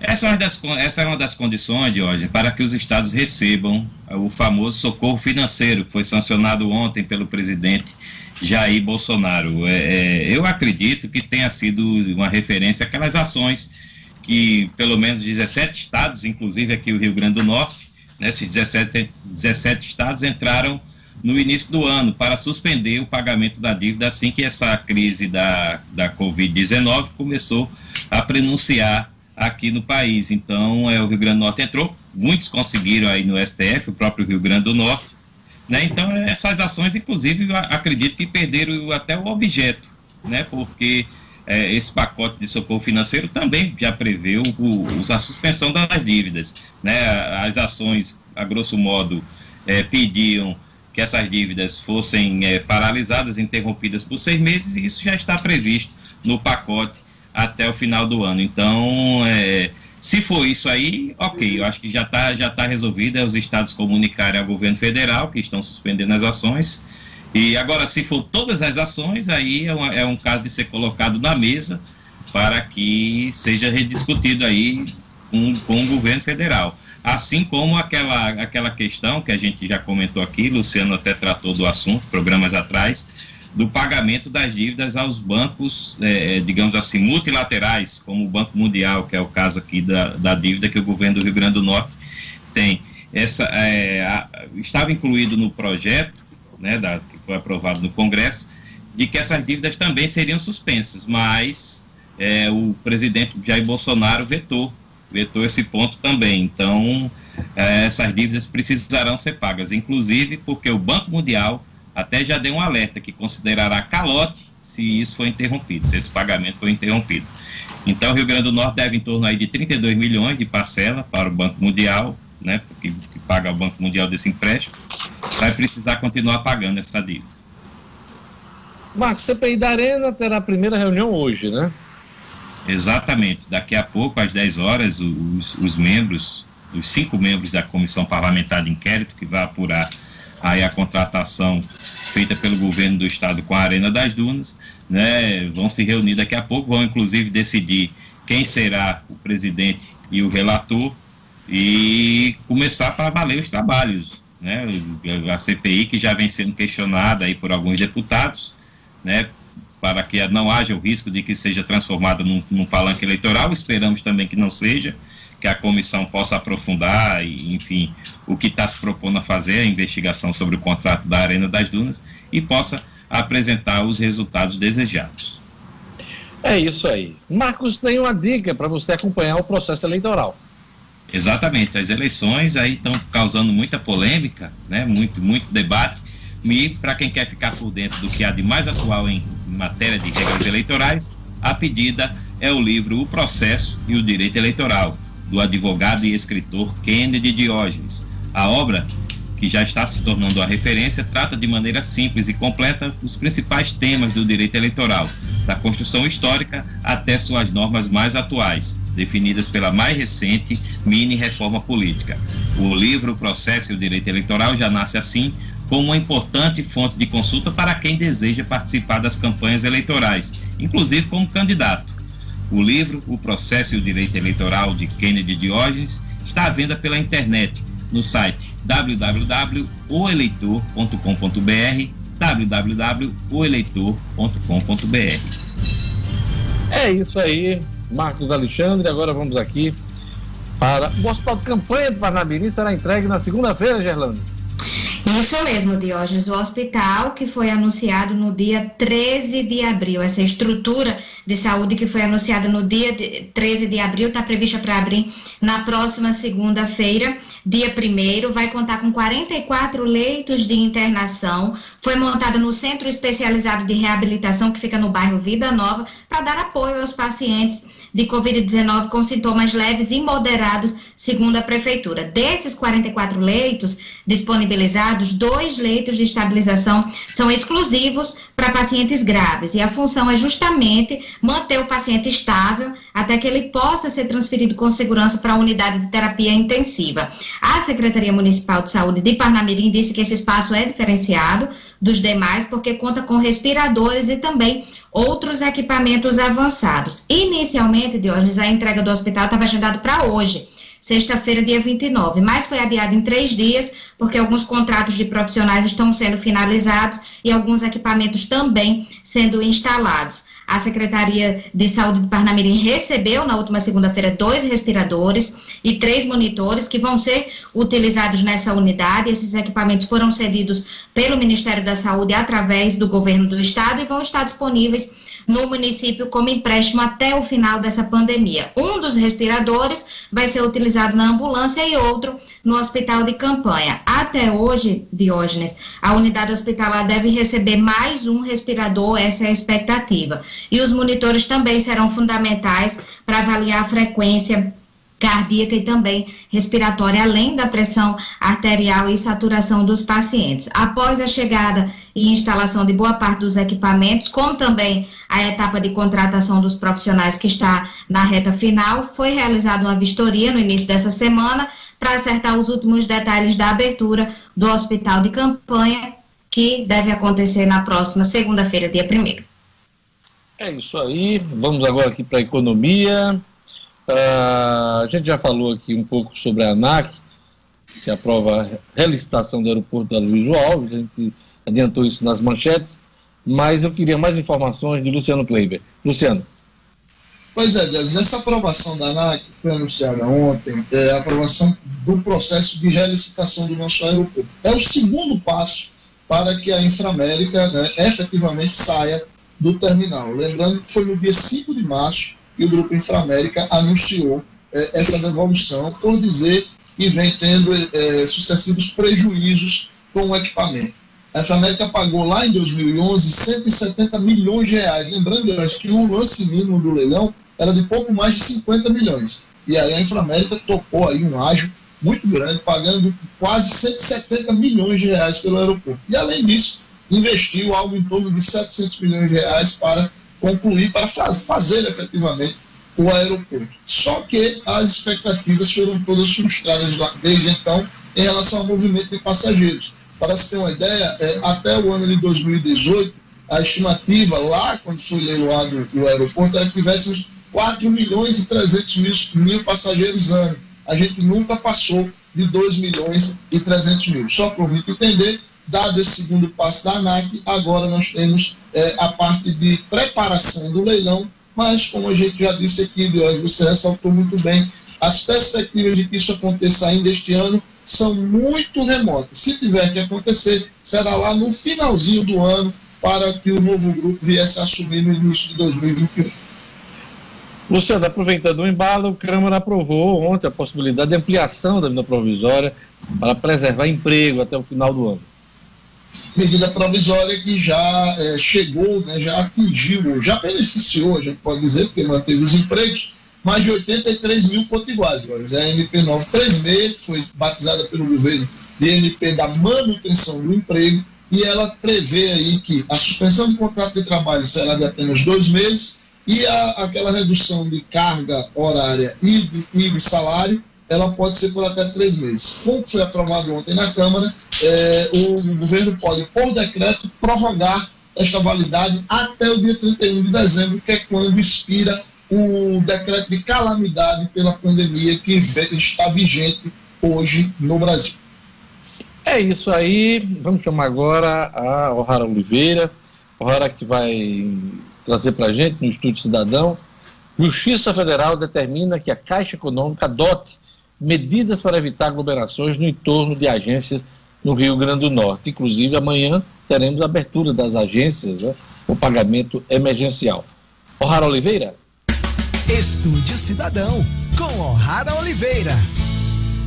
Essa é, uma das, essa é uma das condições, de hoje para que os estados recebam o famoso socorro financeiro, que foi sancionado ontem pelo presidente Jair Bolsonaro. É, é, eu acredito que tenha sido uma referência àquelas ações que pelo menos 17 estados, inclusive aqui o Rio Grande do Norte, né, esses 17, 17 estados entraram no início do ano para suspender o pagamento da dívida assim que essa crise da, da Covid-19 começou a pronunciar aqui no país. Então, é, o Rio Grande do Norte entrou, muitos conseguiram aí no STF, o próprio Rio Grande do Norte. Né? Então, essas ações, inclusive, acredito que perderam até o objeto, né? porque é, esse pacote de socorro financeiro também já preveu o, a suspensão das dívidas. Né? As ações, a grosso modo, é, pediam que essas dívidas fossem é, paralisadas, interrompidas por seis meses, e isso já está previsto no pacote até o final do ano. Então, é, se for isso aí, ok, eu acho que já está já tá resolvido, é os estados comunicarem ao governo federal que estão suspendendo as ações. E agora, se for todas as ações, aí é, é um caso de ser colocado na mesa para que seja rediscutido aí com, com o governo federal. Assim como aquela, aquela questão que a gente já comentou aqui, Luciano até tratou do assunto, programas atrás, do pagamento das dívidas aos bancos, é, é, digamos assim, multilaterais, como o Banco Mundial, que é o caso aqui da, da dívida que o governo do Rio Grande do Norte tem. Essa, é, a, estava incluído no projeto, né, da, que foi aprovado no Congresso, de que essas dívidas também seriam suspensas, mas é, o presidente Jair Bolsonaro vetou, vetou esse ponto também. Então, é, essas dívidas precisarão ser pagas, inclusive porque o Banco Mundial até já deu um alerta que considerará calote se isso for interrompido, se esse pagamento for interrompido. Então, o Rio Grande do Norte deve em torno aí de 32 milhões de parcela para o Banco Mundial, né, que, que paga o Banco Mundial desse empréstimo, vai precisar continuar pagando essa dívida. Marcos, CPI da Arena terá a primeira reunião hoje, né? Exatamente. Daqui a pouco, às 10 horas, os, os membros, os cinco membros da Comissão Parlamentar de Inquérito, que vai apurar aí a contratação feita pelo governo do estado com a Arena das Dunas, né, vão se reunir daqui a pouco, vão inclusive decidir quem será o presidente e o relator e começar para valer os trabalhos, né, a CPI que já vem sendo questionada aí por alguns deputados, né, para que não haja o risco de que seja transformada num, num palanque eleitoral, esperamos também que não seja, que a comissão possa aprofundar, e, enfim, o que está se propondo a fazer, a investigação sobre o contrato da Arena das Dunas, e possa apresentar os resultados desejados. É isso aí. Marcos tem uma dica para você acompanhar o processo eleitoral. Exatamente, as eleições aí estão causando muita polêmica, né? muito, muito debate. E para quem quer ficar por dentro do que há de mais atual em matéria de regras eleitorais, a pedida é o livro O Processo e o Direito Eleitoral, do advogado e escritor Kennedy Diógenes. A obra, que já está se tornando a referência, trata de maneira simples e completa os principais temas do direito eleitoral, da construção histórica até suas normas mais atuais, definidas pela mais recente mini reforma política. O livro Processo e o Direito Eleitoral já nasce assim como uma importante fonte de consulta para quem deseja participar das campanhas eleitorais, inclusive como candidato. O livro O Processo e o Direito Eleitoral de Kennedy Diógenes está à venda pela internet no site www.oeleitor.com.br www.oeleitor.com.br É isso aí, Marcos Alexandre. Agora vamos aqui para o hospital de campanha do Parnamirim será entregue na segunda-feira, Gerlando. Isso mesmo, Diógenes. O hospital que foi anunciado no dia 13 de abril, essa estrutura de saúde que foi anunciada no dia 13 de abril, está prevista para abrir na próxima segunda-feira, dia 1 vai contar com 44 leitos de internação. Foi montada no Centro Especializado de Reabilitação, que fica no bairro Vida Nova, para dar apoio aos pacientes de Covid-19 com sintomas leves e moderados, segundo a Prefeitura. Desses 44 leitos disponibilizados, habilitados dois leitos de estabilização, são exclusivos para pacientes graves, e a função é justamente manter o paciente estável até que ele possa ser transferido com segurança para a unidade de terapia intensiva. A Secretaria Municipal de Saúde de Parnamirim disse que esse espaço é diferenciado dos demais, porque conta com respiradores e também outros equipamentos avançados. Inicialmente, Diógenes, a entrega do hospital estava agendado para hoje sexta-feira, dia 29, mas foi adiado em três dias, porque alguns contratos de profissionais estão sendo finalizados e alguns equipamentos também sendo instalados. A Secretaria de Saúde de Parnamirim recebeu na última segunda-feira dois respiradores e três monitores que vão ser utilizados nessa unidade. Esses equipamentos foram cedidos pelo Ministério da Saúde através do governo do estado e vão estar disponíveis no município como empréstimo até o final dessa pandemia. Um dos respiradores vai ser utilizado na ambulância e outro no hospital de campanha. Até hoje, Diógenes, a unidade hospitalar deve receber mais um respirador, essa é a expectativa. E os monitores também serão fundamentais para avaliar a frequência cardíaca e também respiratória, além da pressão arterial e saturação dos pacientes. Após a chegada e instalação de boa parte dos equipamentos, como também a etapa de contratação dos profissionais que está na reta final, foi realizada uma vistoria no início dessa semana para acertar os últimos detalhes da abertura do hospital de campanha, que deve acontecer na próxima segunda-feira, dia 1 É isso aí. Vamos agora aqui para a economia. Uh, a gente já falou aqui um pouco sobre a ANAC, que aprova a relicitação do aeroporto da Luiz Alves, a gente adiantou isso nas manchetes, mas eu queria mais informações de Luciano Kleiber. Luciano. Pois é, Deus, essa aprovação da ANAC foi anunciada ontem, é a aprovação do processo de relicitação do nosso aeroporto. É o segundo passo para que a Inframérica né, efetivamente saia do terminal. Lembrando que foi no dia 5 de março e o Grupo Inframérica anunciou eh, essa devolução por dizer que vem tendo eh, sucessivos prejuízos com o equipamento. A Inframérica pagou lá em 2011 170 milhões de reais. Lembrando acho que o lance mínimo do leilão era de pouco mais de 50 milhões. E aí a Inframérica tocou aí um ágio muito grande, pagando quase 170 milhões de reais pelo aeroporto. E além disso, investiu algo em torno de 700 milhões de reais para concluir, para fazer efetivamente o aeroporto. Só que as expectativas foram todas frustradas desde então em relação ao movimento de passageiros. Para se ter uma ideia, é, até o ano de 2018, a estimativa lá, quando foi leiloado o aeroporto, era que tivéssemos 4 milhões e 300 mil, mil passageiros ano. A gente nunca passou de 2 milhões e 300 mil. Só para o ouvinte entender, dado esse segundo passo da ANAC, agora nós temos é, a parte de preparação do leilão, mas como a gente já disse aqui, você ressaltou muito bem, as perspectivas de que isso aconteça ainda este ano são muito remotas. Se tiver que acontecer, será lá no finalzinho do ano, para que o novo grupo viesse a assumir no início de 2021. Luciano, aproveitando o embalo, o Câmara aprovou ontem a possibilidade de ampliação da vida provisória para preservar emprego até o final do ano medida provisória que já é, chegou, né, já atingiu, já beneficiou, a gente pode dizer, porque manteve os empregos, mais de 83 mil potiguares. É a MP 936, que foi batizada pelo governo de MP da manutenção do emprego, e ela prevê aí que a suspensão do contrato de trabalho será de apenas dois meses e a, aquela redução de carga horária e de, e de salário ela pode ser por até três meses. Como foi aprovado ontem na Câmara, é, o governo pode, por decreto, prorrogar esta validade até o dia 31 de dezembro, que é quando expira o decreto de calamidade pela pandemia que está vigente hoje no Brasil. É isso aí. Vamos chamar agora a O'Hara Oliveira. O'Hara que vai trazer para a gente no Estúdio Cidadão. Justiça Federal determina que a Caixa Econômica adote medidas para evitar aglomerações no entorno de agências no Rio Grande do Norte. Inclusive, amanhã teremos a abertura das agências, né, o pagamento emergencial. O'Hara Oliveira? Estúdio Cidadão, com O'Hara Oliveira.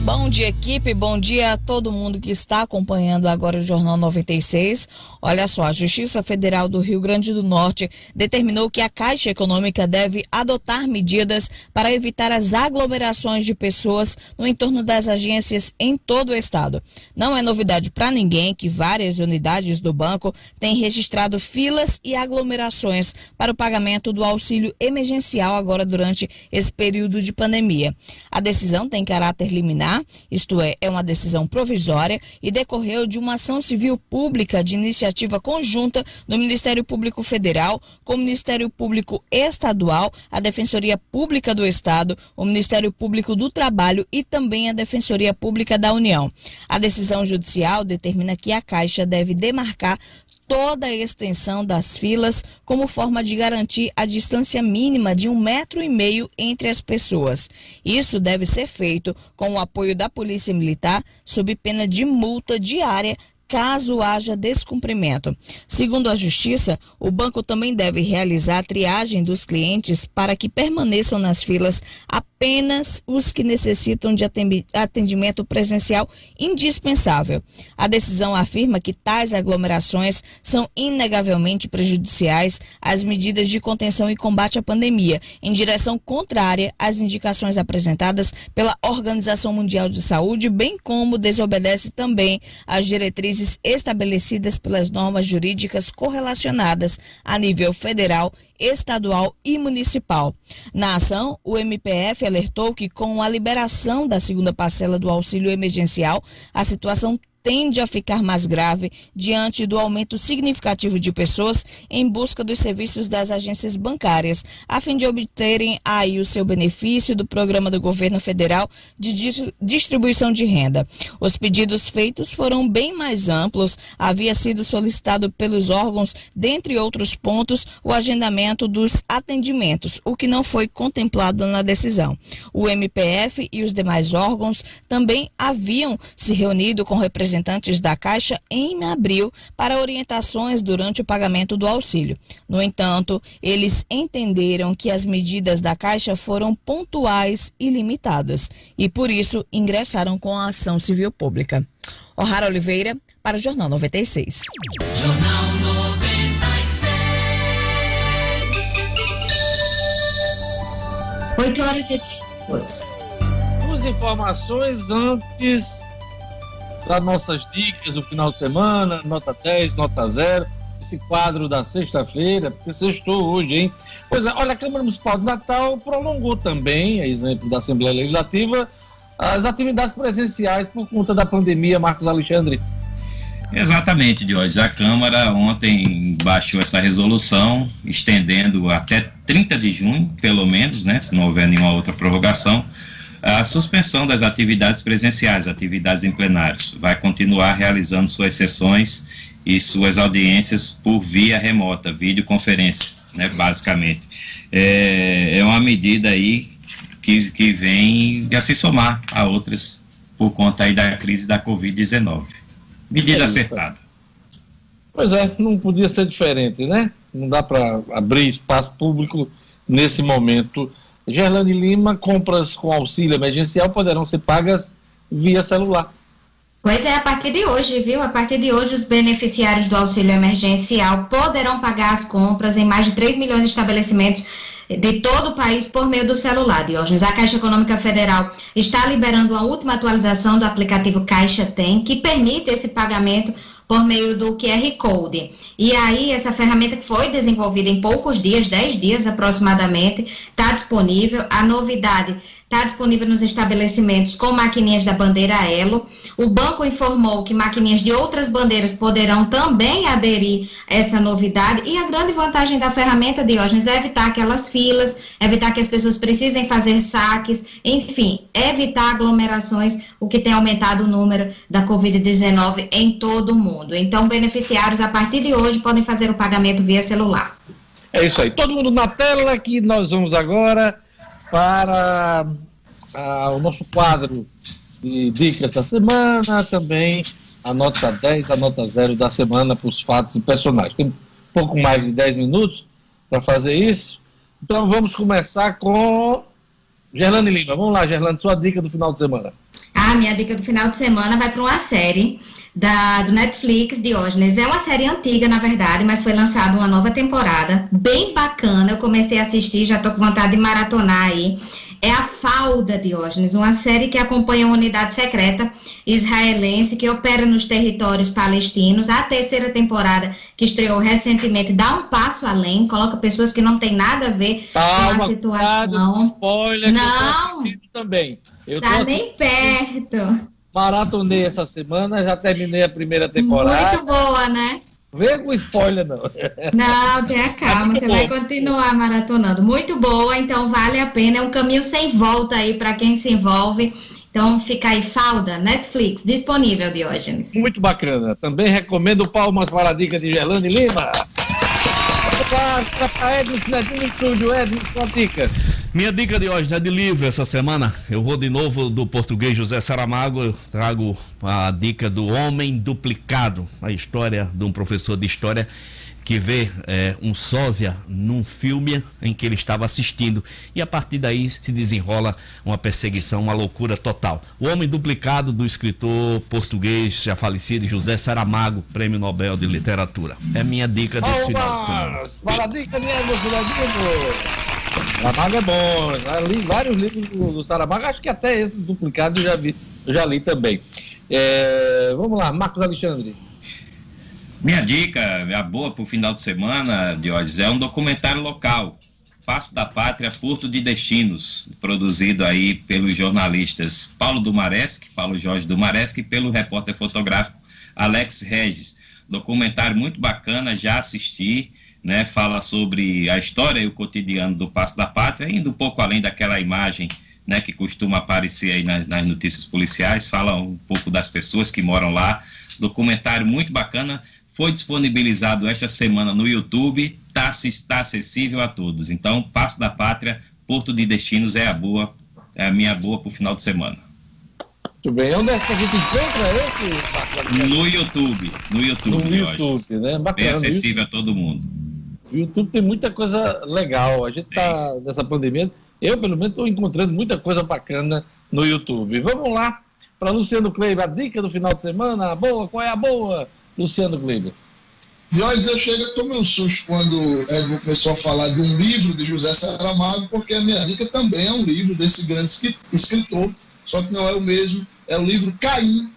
Bom dia, equipe. Bom dia a todo mundo que está acompanhando agora o Jornal 96. Olha só, a Justiça Federal do Rio Grande do Norte determinou que a Caixa Econômica deve adotar medidas para evitar as aglomerações de pessoas no entorno das agências em todo o estado. Não é novidade para ninguém que várias unidades do banco têm registrado filas e aglomerações para o pagamento do auxílio emergencial agora durante esse período de pandemia. A decisão tem caráter liminar isto é, é uma decisão provisória e decorreu de uma ação civil pública de iniciativa conjunta do Ministério Público Federal com o Ministério Público Estadual, a Defensoria Pública do Estado, o Ministério Público do Trabalho e também a Defensoria Pública da União. A decisão judicial determina que a Caixa deve demarcar toda a extensão das filas como forma de garantir a distância mínima de um metro e meio entre as pessoas. Isso deve ser feito com o apoio da Polícia Militar, sob pena de multa diária caso haja descumprimento. Segundo a Justiça, o banco também deve realizar a triagem dos clientes para que permaneçam nas filas apenas os que necessitam de atendimento presencial indispensável. A decisão afirma que tais aglomerações são inegavelmente prejudiciais às medidas de contenção e combate à pandemia, em direção contrária às indicações apresentadas pela Organização Mundial de Saúde, bem como desobedece também às diretrizes estabelecidas pelas normas jurídicas correlacionadas a nível federal, estadual e municipal. Na ação, o MPF alertou que com a liberação da segunda parcela do auxílio emergencial, a situação tende a ficar mais grave diante do aumento significativo de pessoas em busca dos serviços das agências bancárias, a fim de obterem aí o seu benefício do programa do governo federal de distribuição de renda. Os pedidos feitos foram bem mais amplos, havia sido solicitado pelos órgãos, dentre outros pontos, o agendamento dos atendimentos, o que não foi contemplado na decisão. O MPF e os demais órgãos também haviam se reunido com representantes representantes da Caixa em abril para orientações durante o pagamento do auxílio. No entanto, eles entenderam que as medidas da Caixa foram pontuais e limitadas e, por isso, ingressaram com a ação civil pública. O'Hara Oliveira, para o Jornal 96. Jornal 96. 8 horas e 30 Duas informações antes das nossas dicas do final de semana, nota 10, nota 0, esse quadro da sexta-feira, porque sextou hoje, hein? Pois é, olha, a Câmara Municipal de Natal prolongou também, a exemplo da Assembleia Legislativa, as atividades presenciais por conta da pandemia, Marcos Alexandre. Exatamente, Jorge. A Câmara ontem baixou essa resolução, estendendo até 30 de junho, pelo menos, né, se não houver nenhuma outra prorrogação, a suspensão das atividades presenciais, atividades em plenários. Vai continuar realizando suas sessões e suas audiências por via remota, videoconferência, né, basicamente. É, é uma medida aí que, que vem a se somar a outras por conta aí da crise da Covid-19. Medida é acertada. Pois é, não podia ser diferente, né? Não dá para abrir espaço público nesse momento Gerlane Lima, compras com auxílio emergencial poderão ser pagas via celular. Pois é, a partir de hoje, viu? A partir de hoje, os beneficiários do auxílio emergencial poderão pagar as compras em mais de 3 milhões de estabelecimentos de todo o país por meio do celular, Diógenes. A Caixa Econômica Federal está liberando a última atualização do aplicativo Caixa Tem, que permite esse pagamento por meio do QR Code. E aí, essa ferramenta que foi desenvolvida em poucos dias, 10 dias aproximadamente, está disponível. A novidade está disponível nos estabelecimentos com maquininhas da bandeira Elo. O banco informou que maquininhas de outras bandeiras poderão também aderir a essa novidade. E a grande vantagem da ferramenta, Diógenes, é evitar aquelas filas, evitar que as pessoas precisem fazer saques, enfim, evitar aglomerações, o que tem aumentado o número da Covid-19 em todo o mundo. Então, beneficiários, a partir de hoje, podem fazer o pagamento via celular. É isso aí. Todo mundo na tela que nós vamos agora para ah, o nosso quadro de dicas da semana, também a nota 10, a nota 0 da semana para os fatos e personagens. Tem pouco mais de 10 minutos para fazer isso. Então vamos começar com Gerlane Lima. Vamos lá, Gerlane, sua dica do final de semana. Ah, minha dica do final de semana vai para uma série da, do Netflix, Diógenes. É uma série antiga, na verdade, mas foi lançada uma nova temporada, bem bacana. Eu comecei a assistir, já tô com vontade de maratonar aí. É a Falda, Diógenes, uma série que acompanha uma unidade secreta israelense que opera nos territórios palestinos. A terceira temporada, que estreou recentemente, dá um passo além, coloca pessoas que não têm nada a ver Calma, com a situação. Spoiler, Não. Eu também. Eu Tá nem perto. maratonei essa semana, já terminei a primeira temporada. Muito boa, né? Vê com spoiler, não. Não, tenha calma, muito você vai bom. continuar maratonando. Muito boa, então vale a pena. É um caminho sem volta aí para quem se envolve. Então fica aí, Falda, Netflix, disponível, Diógenes. Muito bacana. Também recomendo palmas para a dica de Gelane Lima. Para Edson Netinho no estúdio, Edson, sua dica. Minha dica de hoje é de livro essa semana. Eu vou de novo do português José Saramago. Eu trago a dica do Homem Duplicado, a história de um professor de história que vê é, um sósia num filme em que ele estava assistindo e a partir daí se desenrola uma perseguição, uma loucura total. O Homem Duplicado do escritor português já falecido José Saramago, Prêmio Nobel de Literatura. É minha dica desse final de semana. Para a dica de Edson Ladino. Saramago é bom. Já li vários livros do, do Saramago. Acho que até esse duplicado eu já, vi, eu já li também. É, vamos lá, Marcos Alexandre. Minha dica, a boa para o final de semana, Diógenes, é um documentário local, Passo da Pátria, Porto de Destinos, produzido aí pelos jornalistas Paulo Dumaresque, Paulo Jorge Dumaresque, e pelo repórter fotográfico Alex Regis. Documentário muito bacana, já assisti, né? Fala sobre a história e o cotidiano do Passo da Pátria, indo um pouco além daquela imagem né, que costuma aparecer aí nas, nas notícias policiais, fala um pouco das pessoas que moram lá. Documentário muito bacana, foi disponibilizado esta semana no YouTube, está tá acessível a todos. Então, Passo da Pátria, Porto de Destinos é a boa, é a minha boa para o final de semana. Muito bem. Onde é que a gente encontra esse? No YouTube, no YouTube, No. YouTube, né? Bem Bacana. acessível a todo mundo. O YouTube tem muita coisa legal. A gente tá nessa pandemia. Eu, pelo menos, estou encontrando muita coisa bacana no YouTube. Vamos lá para Luciano Kleber, a dica do final de semana. A boa, qual é a boa, Luciano Kleber? Diógenes, eu chego e tomei um susto quando Edmo começou a falar de um livro de José Saramago, porque a minha dica também é um livro desse grande escri- escritor, só que não é o mesmo, é o livro Caim.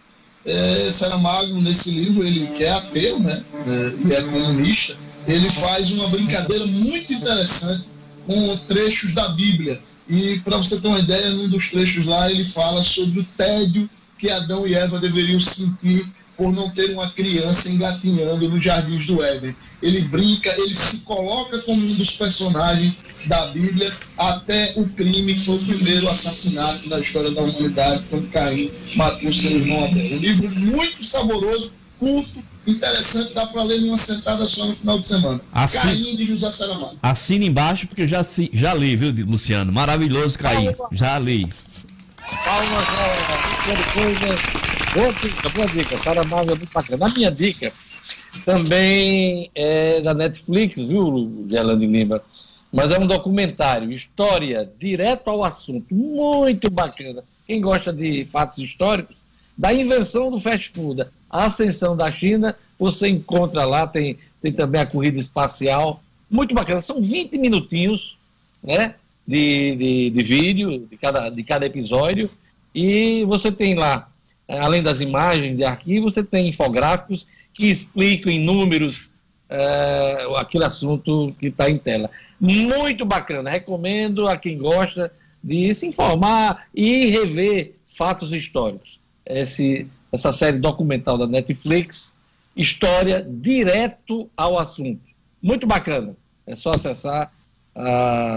É, Saramago, nesse livro, ele que é ateu, né, é, e é comunista, ele faz uma brincadeira muito interessante com trechos da Bíblia. E para você ter uma ideia, num dos trechos lá, ele fala sobre o tédio que Adão e Eva deveriam sentir por não ter uma criança engatinhando nos jardins do Éden. Ele brinca, ele se coloca como um dos personagens da Bíblia até o crime que foi o primeiro assassinato da história da humanidade, quando Caim matou seu irmão Abel. Um livro muito saboroso, curto, interessante, dá para ler numa sentada só no final de semana. Assim- Caim de José Saramago. Assina embaixo porque eu já, já li, viu, Luciano? Maravilhoso, Caí. Já li. Palmas Kleber. Boa dica, boa dica. Saramago é muito bacana. A minha dica também é da Netflix, viu, Gelane Lima? Mas é um documentário, história, direto ao assunto, muito bacana. Quem gosta de fatos históricos, da invenção do fast food, a ascensão da China, você encontra lá, tem, tem também a corrida espacial, muito bacana. São 20 minutinhos, né, de, de, de vídeo, de cada, de cada episódio, e você tem lá, além das imagens de arquivo, você tem infográficos que explicam em números eh, aquele assunto que está em tela. Muito bacana, recomendo a quem gosta de se informar e rever fatos históricos. Esse, essa série documental da Netflix, história direto ao assunto. Muito bacana. É só acessar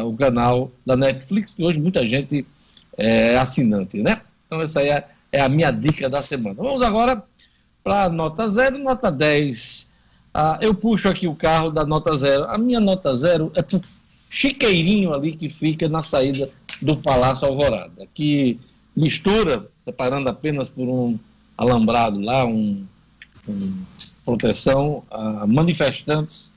o canal da Netflix, que hoje muita gente é assinante, né? Então essa aí é, é a minha dica da semana. Vamos agora para nota 0, nota 10. Ah, eu puxo aqui o carro da nota 0. A minha nota 0 é pro chiqueirinho ali que fica na saída do Palácio Alvorada, que mistura, separando apenas por um alambrado lá, um, um proteção a manifestantes,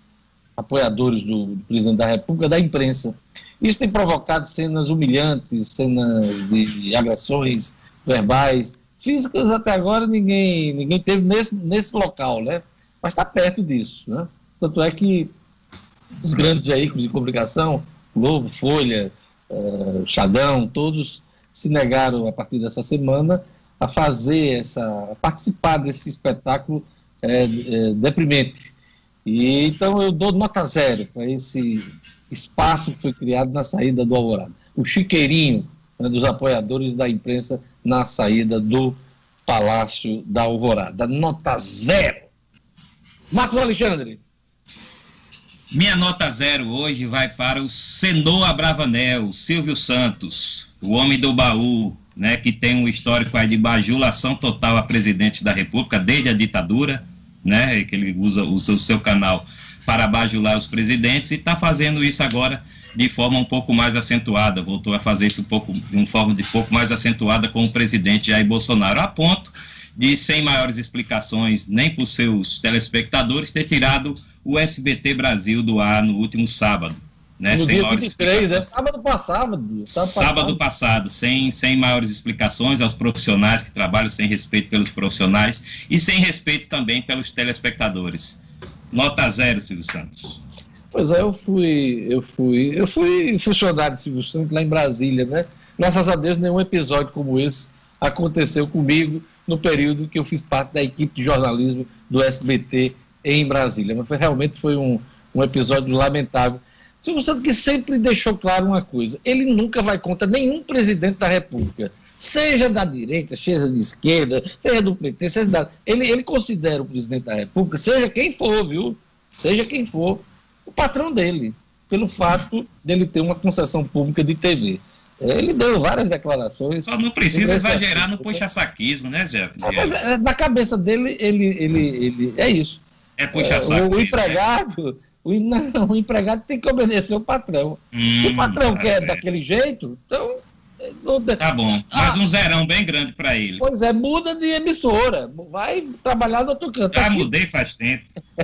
apoiadores do, do presidente da República, da imprensa. Isso tem provocado cenas humilhantes, cenas de, de agressões verbais, Físicas até agora ninguém, ninguém teve nesse, nesse local, né? Mas está perto disso, né? Tanto é que os grandes veículos de comunicação, Globo, Folha, uh, Xadão, todos se negaram a partir dessa semana a fazer essa, a participar desse espetáculo é, é, deprimente. E então eu dou nota zero para esse espaço que foi criado na saída do Alvorada. O chiqueirinho né, dos apoiadores da imprensa na saída do Palácio da Alvorada. Nota zero. Marcos Alexandre. Minha nota zero hoje vai para o Senor Abravanel, Silvio Santos, o homem do baú, né, que tem um histórico aí de bajulação total a presidente da República desde a ditadura, né, que ele usa, usa o seu canal para bajular os presidentes e está fazendo isso agora de forma um pouco mais acentuada, voltou a fazer isso um pouco, de uma forma de pouco mais acentuada com o presidente Jair Bolsonaro, a ponto de, sem maiores explicações nem para os seus telespectadores, ter tirado o SBT Brasil do ar no último sábado. Né, no sem dia maiores 23, é sábado passado. Sábado passado, sem, sem maiores explicações aos profissionais que trabalham, sem respeito pelos profissionais e sem respeito também pelos telespectadores. Nota zero, Silvio Santos. Pois é, eu fui, eu fui, eu fui funcionário de Silvio Santos lá em Brasília, né? Graças a Deus, nenhum episódio como esse aconteceu comigo no período que eu fiz parte da equipe de jornalismo do SBT em Brasília. Mas foi, realmente foi um, um episódio lamentável. Silvio Santos que sempre deixou claro uma coisa: ele nunca vai contra nenhum presidente da República, seja da direita, seja de esquerda, seja do PT, seja da. Ele, ele considera o presidente da República, seja quem for, viu? Seja quem for, o patrão dele, pelo fato dele ter uma concessão pública de TV. Ele deu várias declarações. Só não precisa exagerar no puxa-saquismo, né, Zé? É, na cabeça dele, ele, ele, ele é isso. É puxa-saquismo. É, o, o empregado, o, não, o empregado tem que obedecer o patrão. Hum, Se o patrão quer é. daquele jeito, então. Tá bom, mas ah, um zerão bem grande para ele. Pois é, muda de emissora. Vai trabalhar no outro canto. Já Aqui... mudei faz tempo.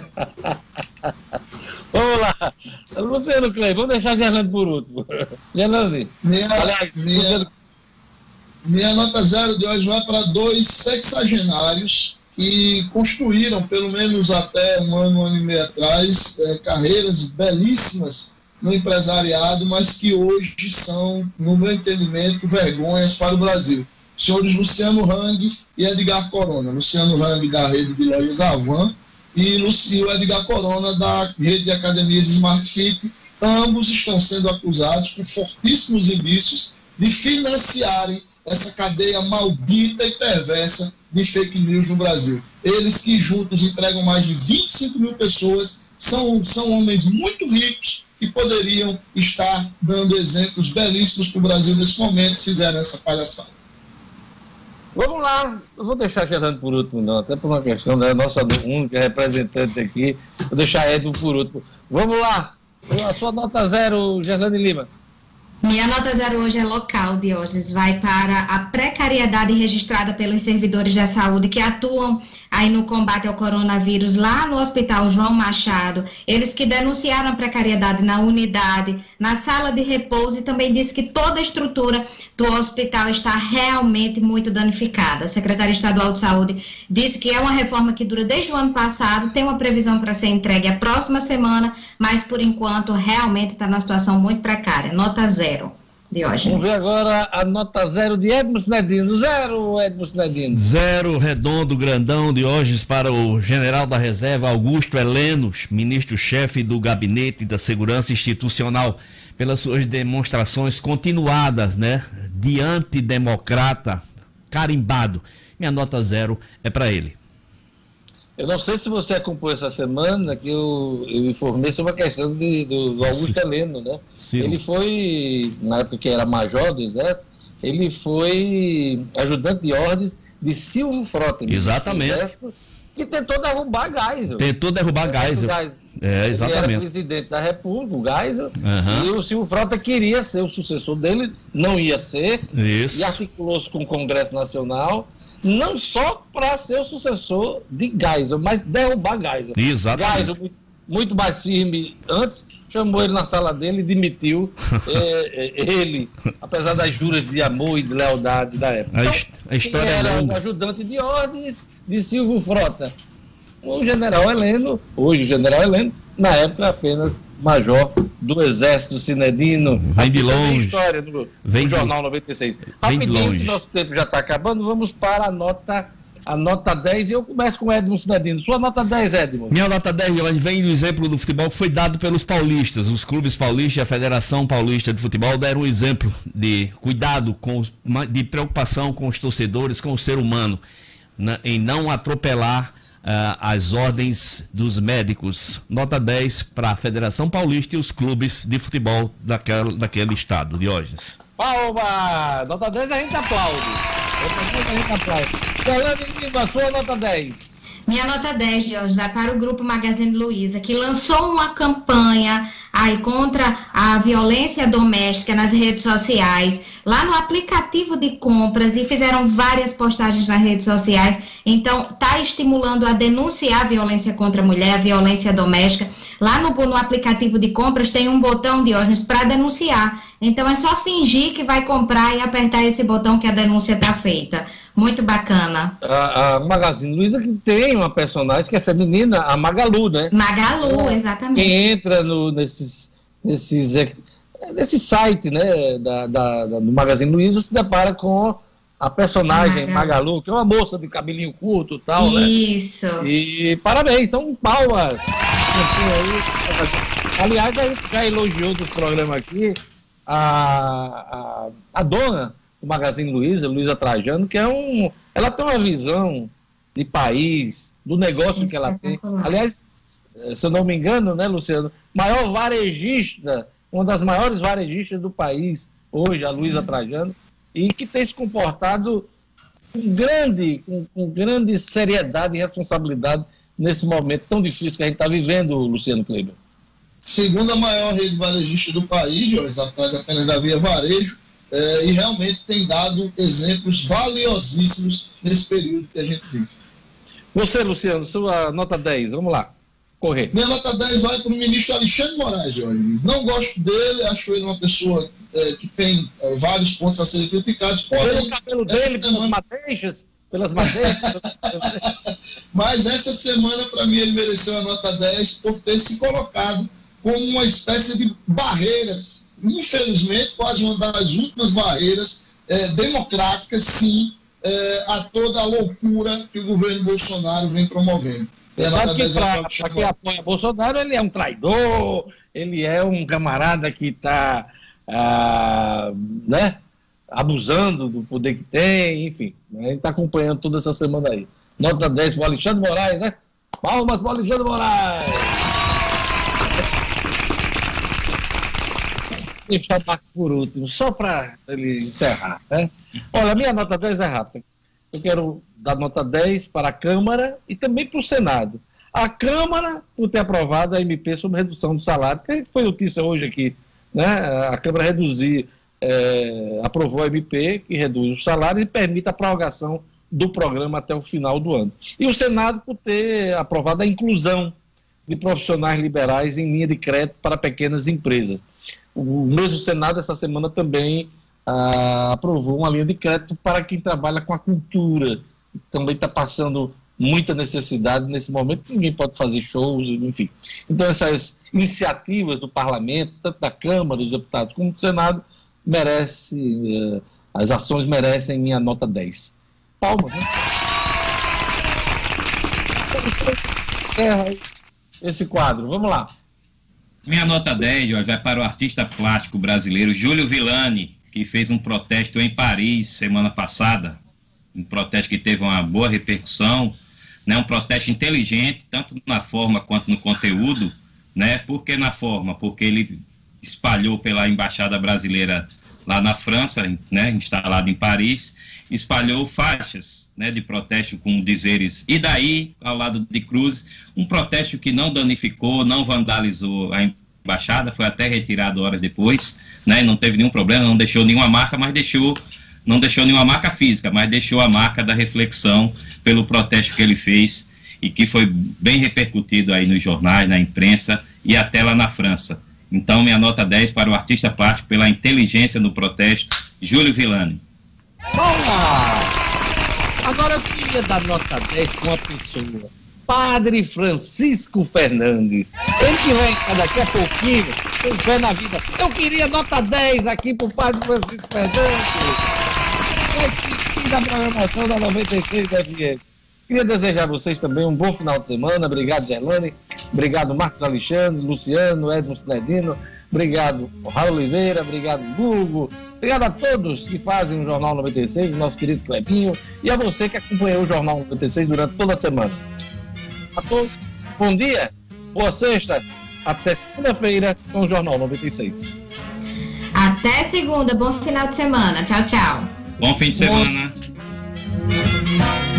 Vamos lá. Luciano Clay, vamos deixar a Gerlande por último. Gerlande. Minha, aliás, minha, Luciano... minha nota zero de hoje vai para dois sexagenários que construíram, pelo menos até um ano, um ano e meio atrás, é, carreiras belíssimas no empresariado, mas que hoje são, no meu entendimento, vergonhas para o Brasil. Senhores Luciano Hang e Edgar Corona. Luciano Hang, da rede de lojas Avan, e o Edgar Corona, da rede de academias Smart Fit. Ambos estão sendo acusados com fortíssimos indícios de financiarem essa cadeia maldita e perversa de fake news no Brasil. Eles que juntos empregam mais de 25 mil pessoas, são, são homens muito ricos que poderiam estar dando exemplos belíssimos para o Brasil nesse momento, fizeram essa palhaçada. Vamos lá, eu vou deixar Gerando por último, não, até por uma questão da nossa única representante aqui, vou deixar Edmo por último. Vamos lá, a sua nota zero, Gerlane Lima. Minha nota zero hoje é local, Diógenes. Vai para a precariedade registrada pelos servidores da saúde que atuam aí no combate ao coronavírus lá no Hospital João Machado. Eles que denunciaram a precariedade na unidade, na sala de repouso e também disse que toda a estrutura do hospital está realmente muito danificada. A Secretaria Estadual de Saúde disse que é uma reforma que dura desde o ano passado, tem uma previsão para ser entregue a próxima semana, mas por enquanto realmente está numa situação muito precária. Nota zero zero. Diógenes. Vamos ver agora a nota zero de Edmo Sinedino. Zero, Edmo Sinedino. Zero, redondo, grandão, Diógenes para o general da reserva Augusto Heleno, ministro-chefe do Gabinete da Segurança Institucional, pelas suas demonstrações continuadas, né, de antidemocrata carimbado. Minha nota zero é para ele. Eu não sei se você acompanhou essa semana que eu, eu informei sobre a questão de, do, do Augusto Sim. Heleno, né? Sim. Ele foi, na época que era major do Exército, ele foi ajudante de ordens de Silvio Frota. Exatamente. Exército, que tentou derrubar Geisel. Tentou derrubar Geisel. É, exatamente. Ele era presidente da República, o Geisel, uhum. e o Silvio Frota queria ser o sucessor dele, não ia ser, Isso. e articulou-se com o Congresso Nacional não só para ser o sucessor de Geisel, mas derrubar Geisel. Exatamente. Geisel, muito mais firme antes, chamou ele na sala dele e demitiu é, é, ele, apesar das juras de amor e de lealdade da época. Então, a história era é longa. ajudante de ordens de Silvio Frota. O general Heleno, hoje o general Heleno, na época apenas major do Exército Cinedino. Vem de longe. História do, Vem do Jornal 96. Vem de Rapidinho, nosso tempo já está acabando, vamos para a nota, a nota 10 e eu começo com o Edmo Cinedino. Sua nota 10, Edmo. Minha nota 10 de hoje vem do exemplo do futebol que foi dado pelos paulistas. Os clubes paulistas e a Federação Paulista de Futebol deram um exemplo de cuidado, com, de preocupação com os torcedores, com o ser humano, na- em não atropelar as ordens dos médicos. Nota 10 para a Federação Paulista e os clubes de futebol daquele, daquele estado, Diógenes. Palma! Nota 10 a gente aplaude. Nota 10 a gente aplaude. Fernando Lima, sua nota 10. Minha nota 10 de hoje vai para o grupo Magazine Luiza, que lançou uma campanha aí contra a violência doméstica nas redes sociais, lá no aplicativo de compras e fizeram várias postagens nas redes sociais. Então, tá estimulando a denunciar a violência contra a mulher, a violência doméstica. Lá no, no aplicativo de compras tem um botão de órgãos para denunciar. Então, é só fingir que vai comprar e apertar esse botão que a denúncia está feita. Muito bacana. A, a Magazine Luiza que tem uma personagem que é feminina, a Magalu, né? Magalu, exatamente. Quem entra no, nesses, nesses, é, nesse site né, da, da- do Magazine Luiza se depara com a personagem Magalu. Magalu, que é uma moça de cabelinho curto e tal, né? Isso. E parabéns, então palmas. Aliás, a gente já elogiou dos programas aqui a, a, a dona do Magazine Luiza, Luiza Trajano, que é um. Ela tem uma visão de país, do negócio que ela tem. Aliás, se eu não me engano, né, Luciano? Maior varejista, uma das maiores varejistas do país, hoje, a Luiza Trajano, e que tem se comportado com grande, com, com grande seriedade e responsabilidade nesse momento tão difícil que a gente está vivendo, Luciano Kleber. segunda maior rede varejista do país, Jorge, atrás apenas da Via Varejo, eh, e realmente tem dado exemplos valiosíssimos nesse período que a gente vive. Você, Luciano, sua nota 10, vamos lá, correr. Minha nota 10 vai para o ministro Alexandre Moraes, Jorge. Não gosto dele, acho ele uma pessoa eh, que tem eh, vários pontos a serem criticados, Pelo porém, cabelo dele, pelas madeixas, pelas madeixas. mas essa semana, para mim, ele mereceu a nota 10 por ter se colocado como uma espécie de barreira, infelizmente, quase uma das últimas barreiras eh, democráticas, sim, eh, a toda a loucura que o governo Bolsonaro vem promovendo. Sabe que 10 vai para quem Moraes. apoia Bolsonaro, ele é um traidor, ele é um camarada que está né, abusando do poder que tem, enfim. né, A gente está acompanhando toda essa semana aí. Nota 10 para o Alexandre Moraes, né? Palmas para o Alexandre Moraes! Deixar o Max por último, só para ele encerrar. Né? Olha, minha nota 10 é rápida. Eu quero dar nota 10 para a Câmara e também para o Senado. A Câmara, por ter aprovado a MP sobre redução do salário, que foi notícia hoje aqui, né? A Câmara reduzir, eh, aprovou a MP que reduz o salário e permite a prorrogação do programa até o final do ano. E o Senado por ter aprovado a inclusão de profissionais liberais em linha de crédito para pequenas empresas. O mesmo Senado, essa semana, também ah, aprovou uma linha de crédito para quem trabalha com a cultura. Também está passando muita necessidade nesse momento, ninguém pode fazer shows, enfim. Então, essas iniciativas do parlamento, tanto da Câmara, dos deputados, como do Senado, merece, eh, as ações merecem minha nota 10. Palmas, né? Esse quadro. Vamos lá. Minha nota 10 ó, vai para o artista plástico brasileiro Júlio Villani, que fez um protesto em Paris semana passada. Um protesto que teve uma boa repercussão, né? um protesto inteligente, tanto na forma quanto no conteúdo. Né? Por que na forma? Porque ele espalhou pela Embaixada Brasileira lá na França, né? instalado em Paris, espalhou faixas né, de protesto com dizeres e daí, ao lado de Cruz, um protesto que não danificou, não vandalizou a embaixada, foi até retirado horas depois, né, não teve nenhum problema, não deixou nenhuma marca, mas deixou, não deixou nenhuma marca física, mas deixou a marca da reflexão pelo protesto que ele fez e que foi bem repercutido aí nos jornais, na imprensa e até lá na França. Então, minha nota 10 para o artista plástico pela inteligência no protesto, Júlio Villani. Boa! Agora eu queria dar nota 10 para uma pessoa. Padre Francisco Fernandes. Ele que vai entrar daqui a pouquinho, com fé na vida. Eu queria nota 10 aqui para o Padre Francisco Fernandes. Da programação da 96 FM. Queria desejar a vocês também um bom final de semana. Obrigado, Gerlane. Obrigado, Marcos Alexandre, Luciano, Edmo Sinedino. Obrigado, Raul Oliveira. Obrigado, Hugo. Obrigado a todos que fazem o Jornal 96, o nosso querido Clebinho. E a você que acompanhou o Jornal 96 durante toda a semana. A todos, bom dia, boa sexta. Até segunda-feira com o Jornal 96. Até segunda, bom final de semana. Tchau, tchau. Bom fim de semana. Bom...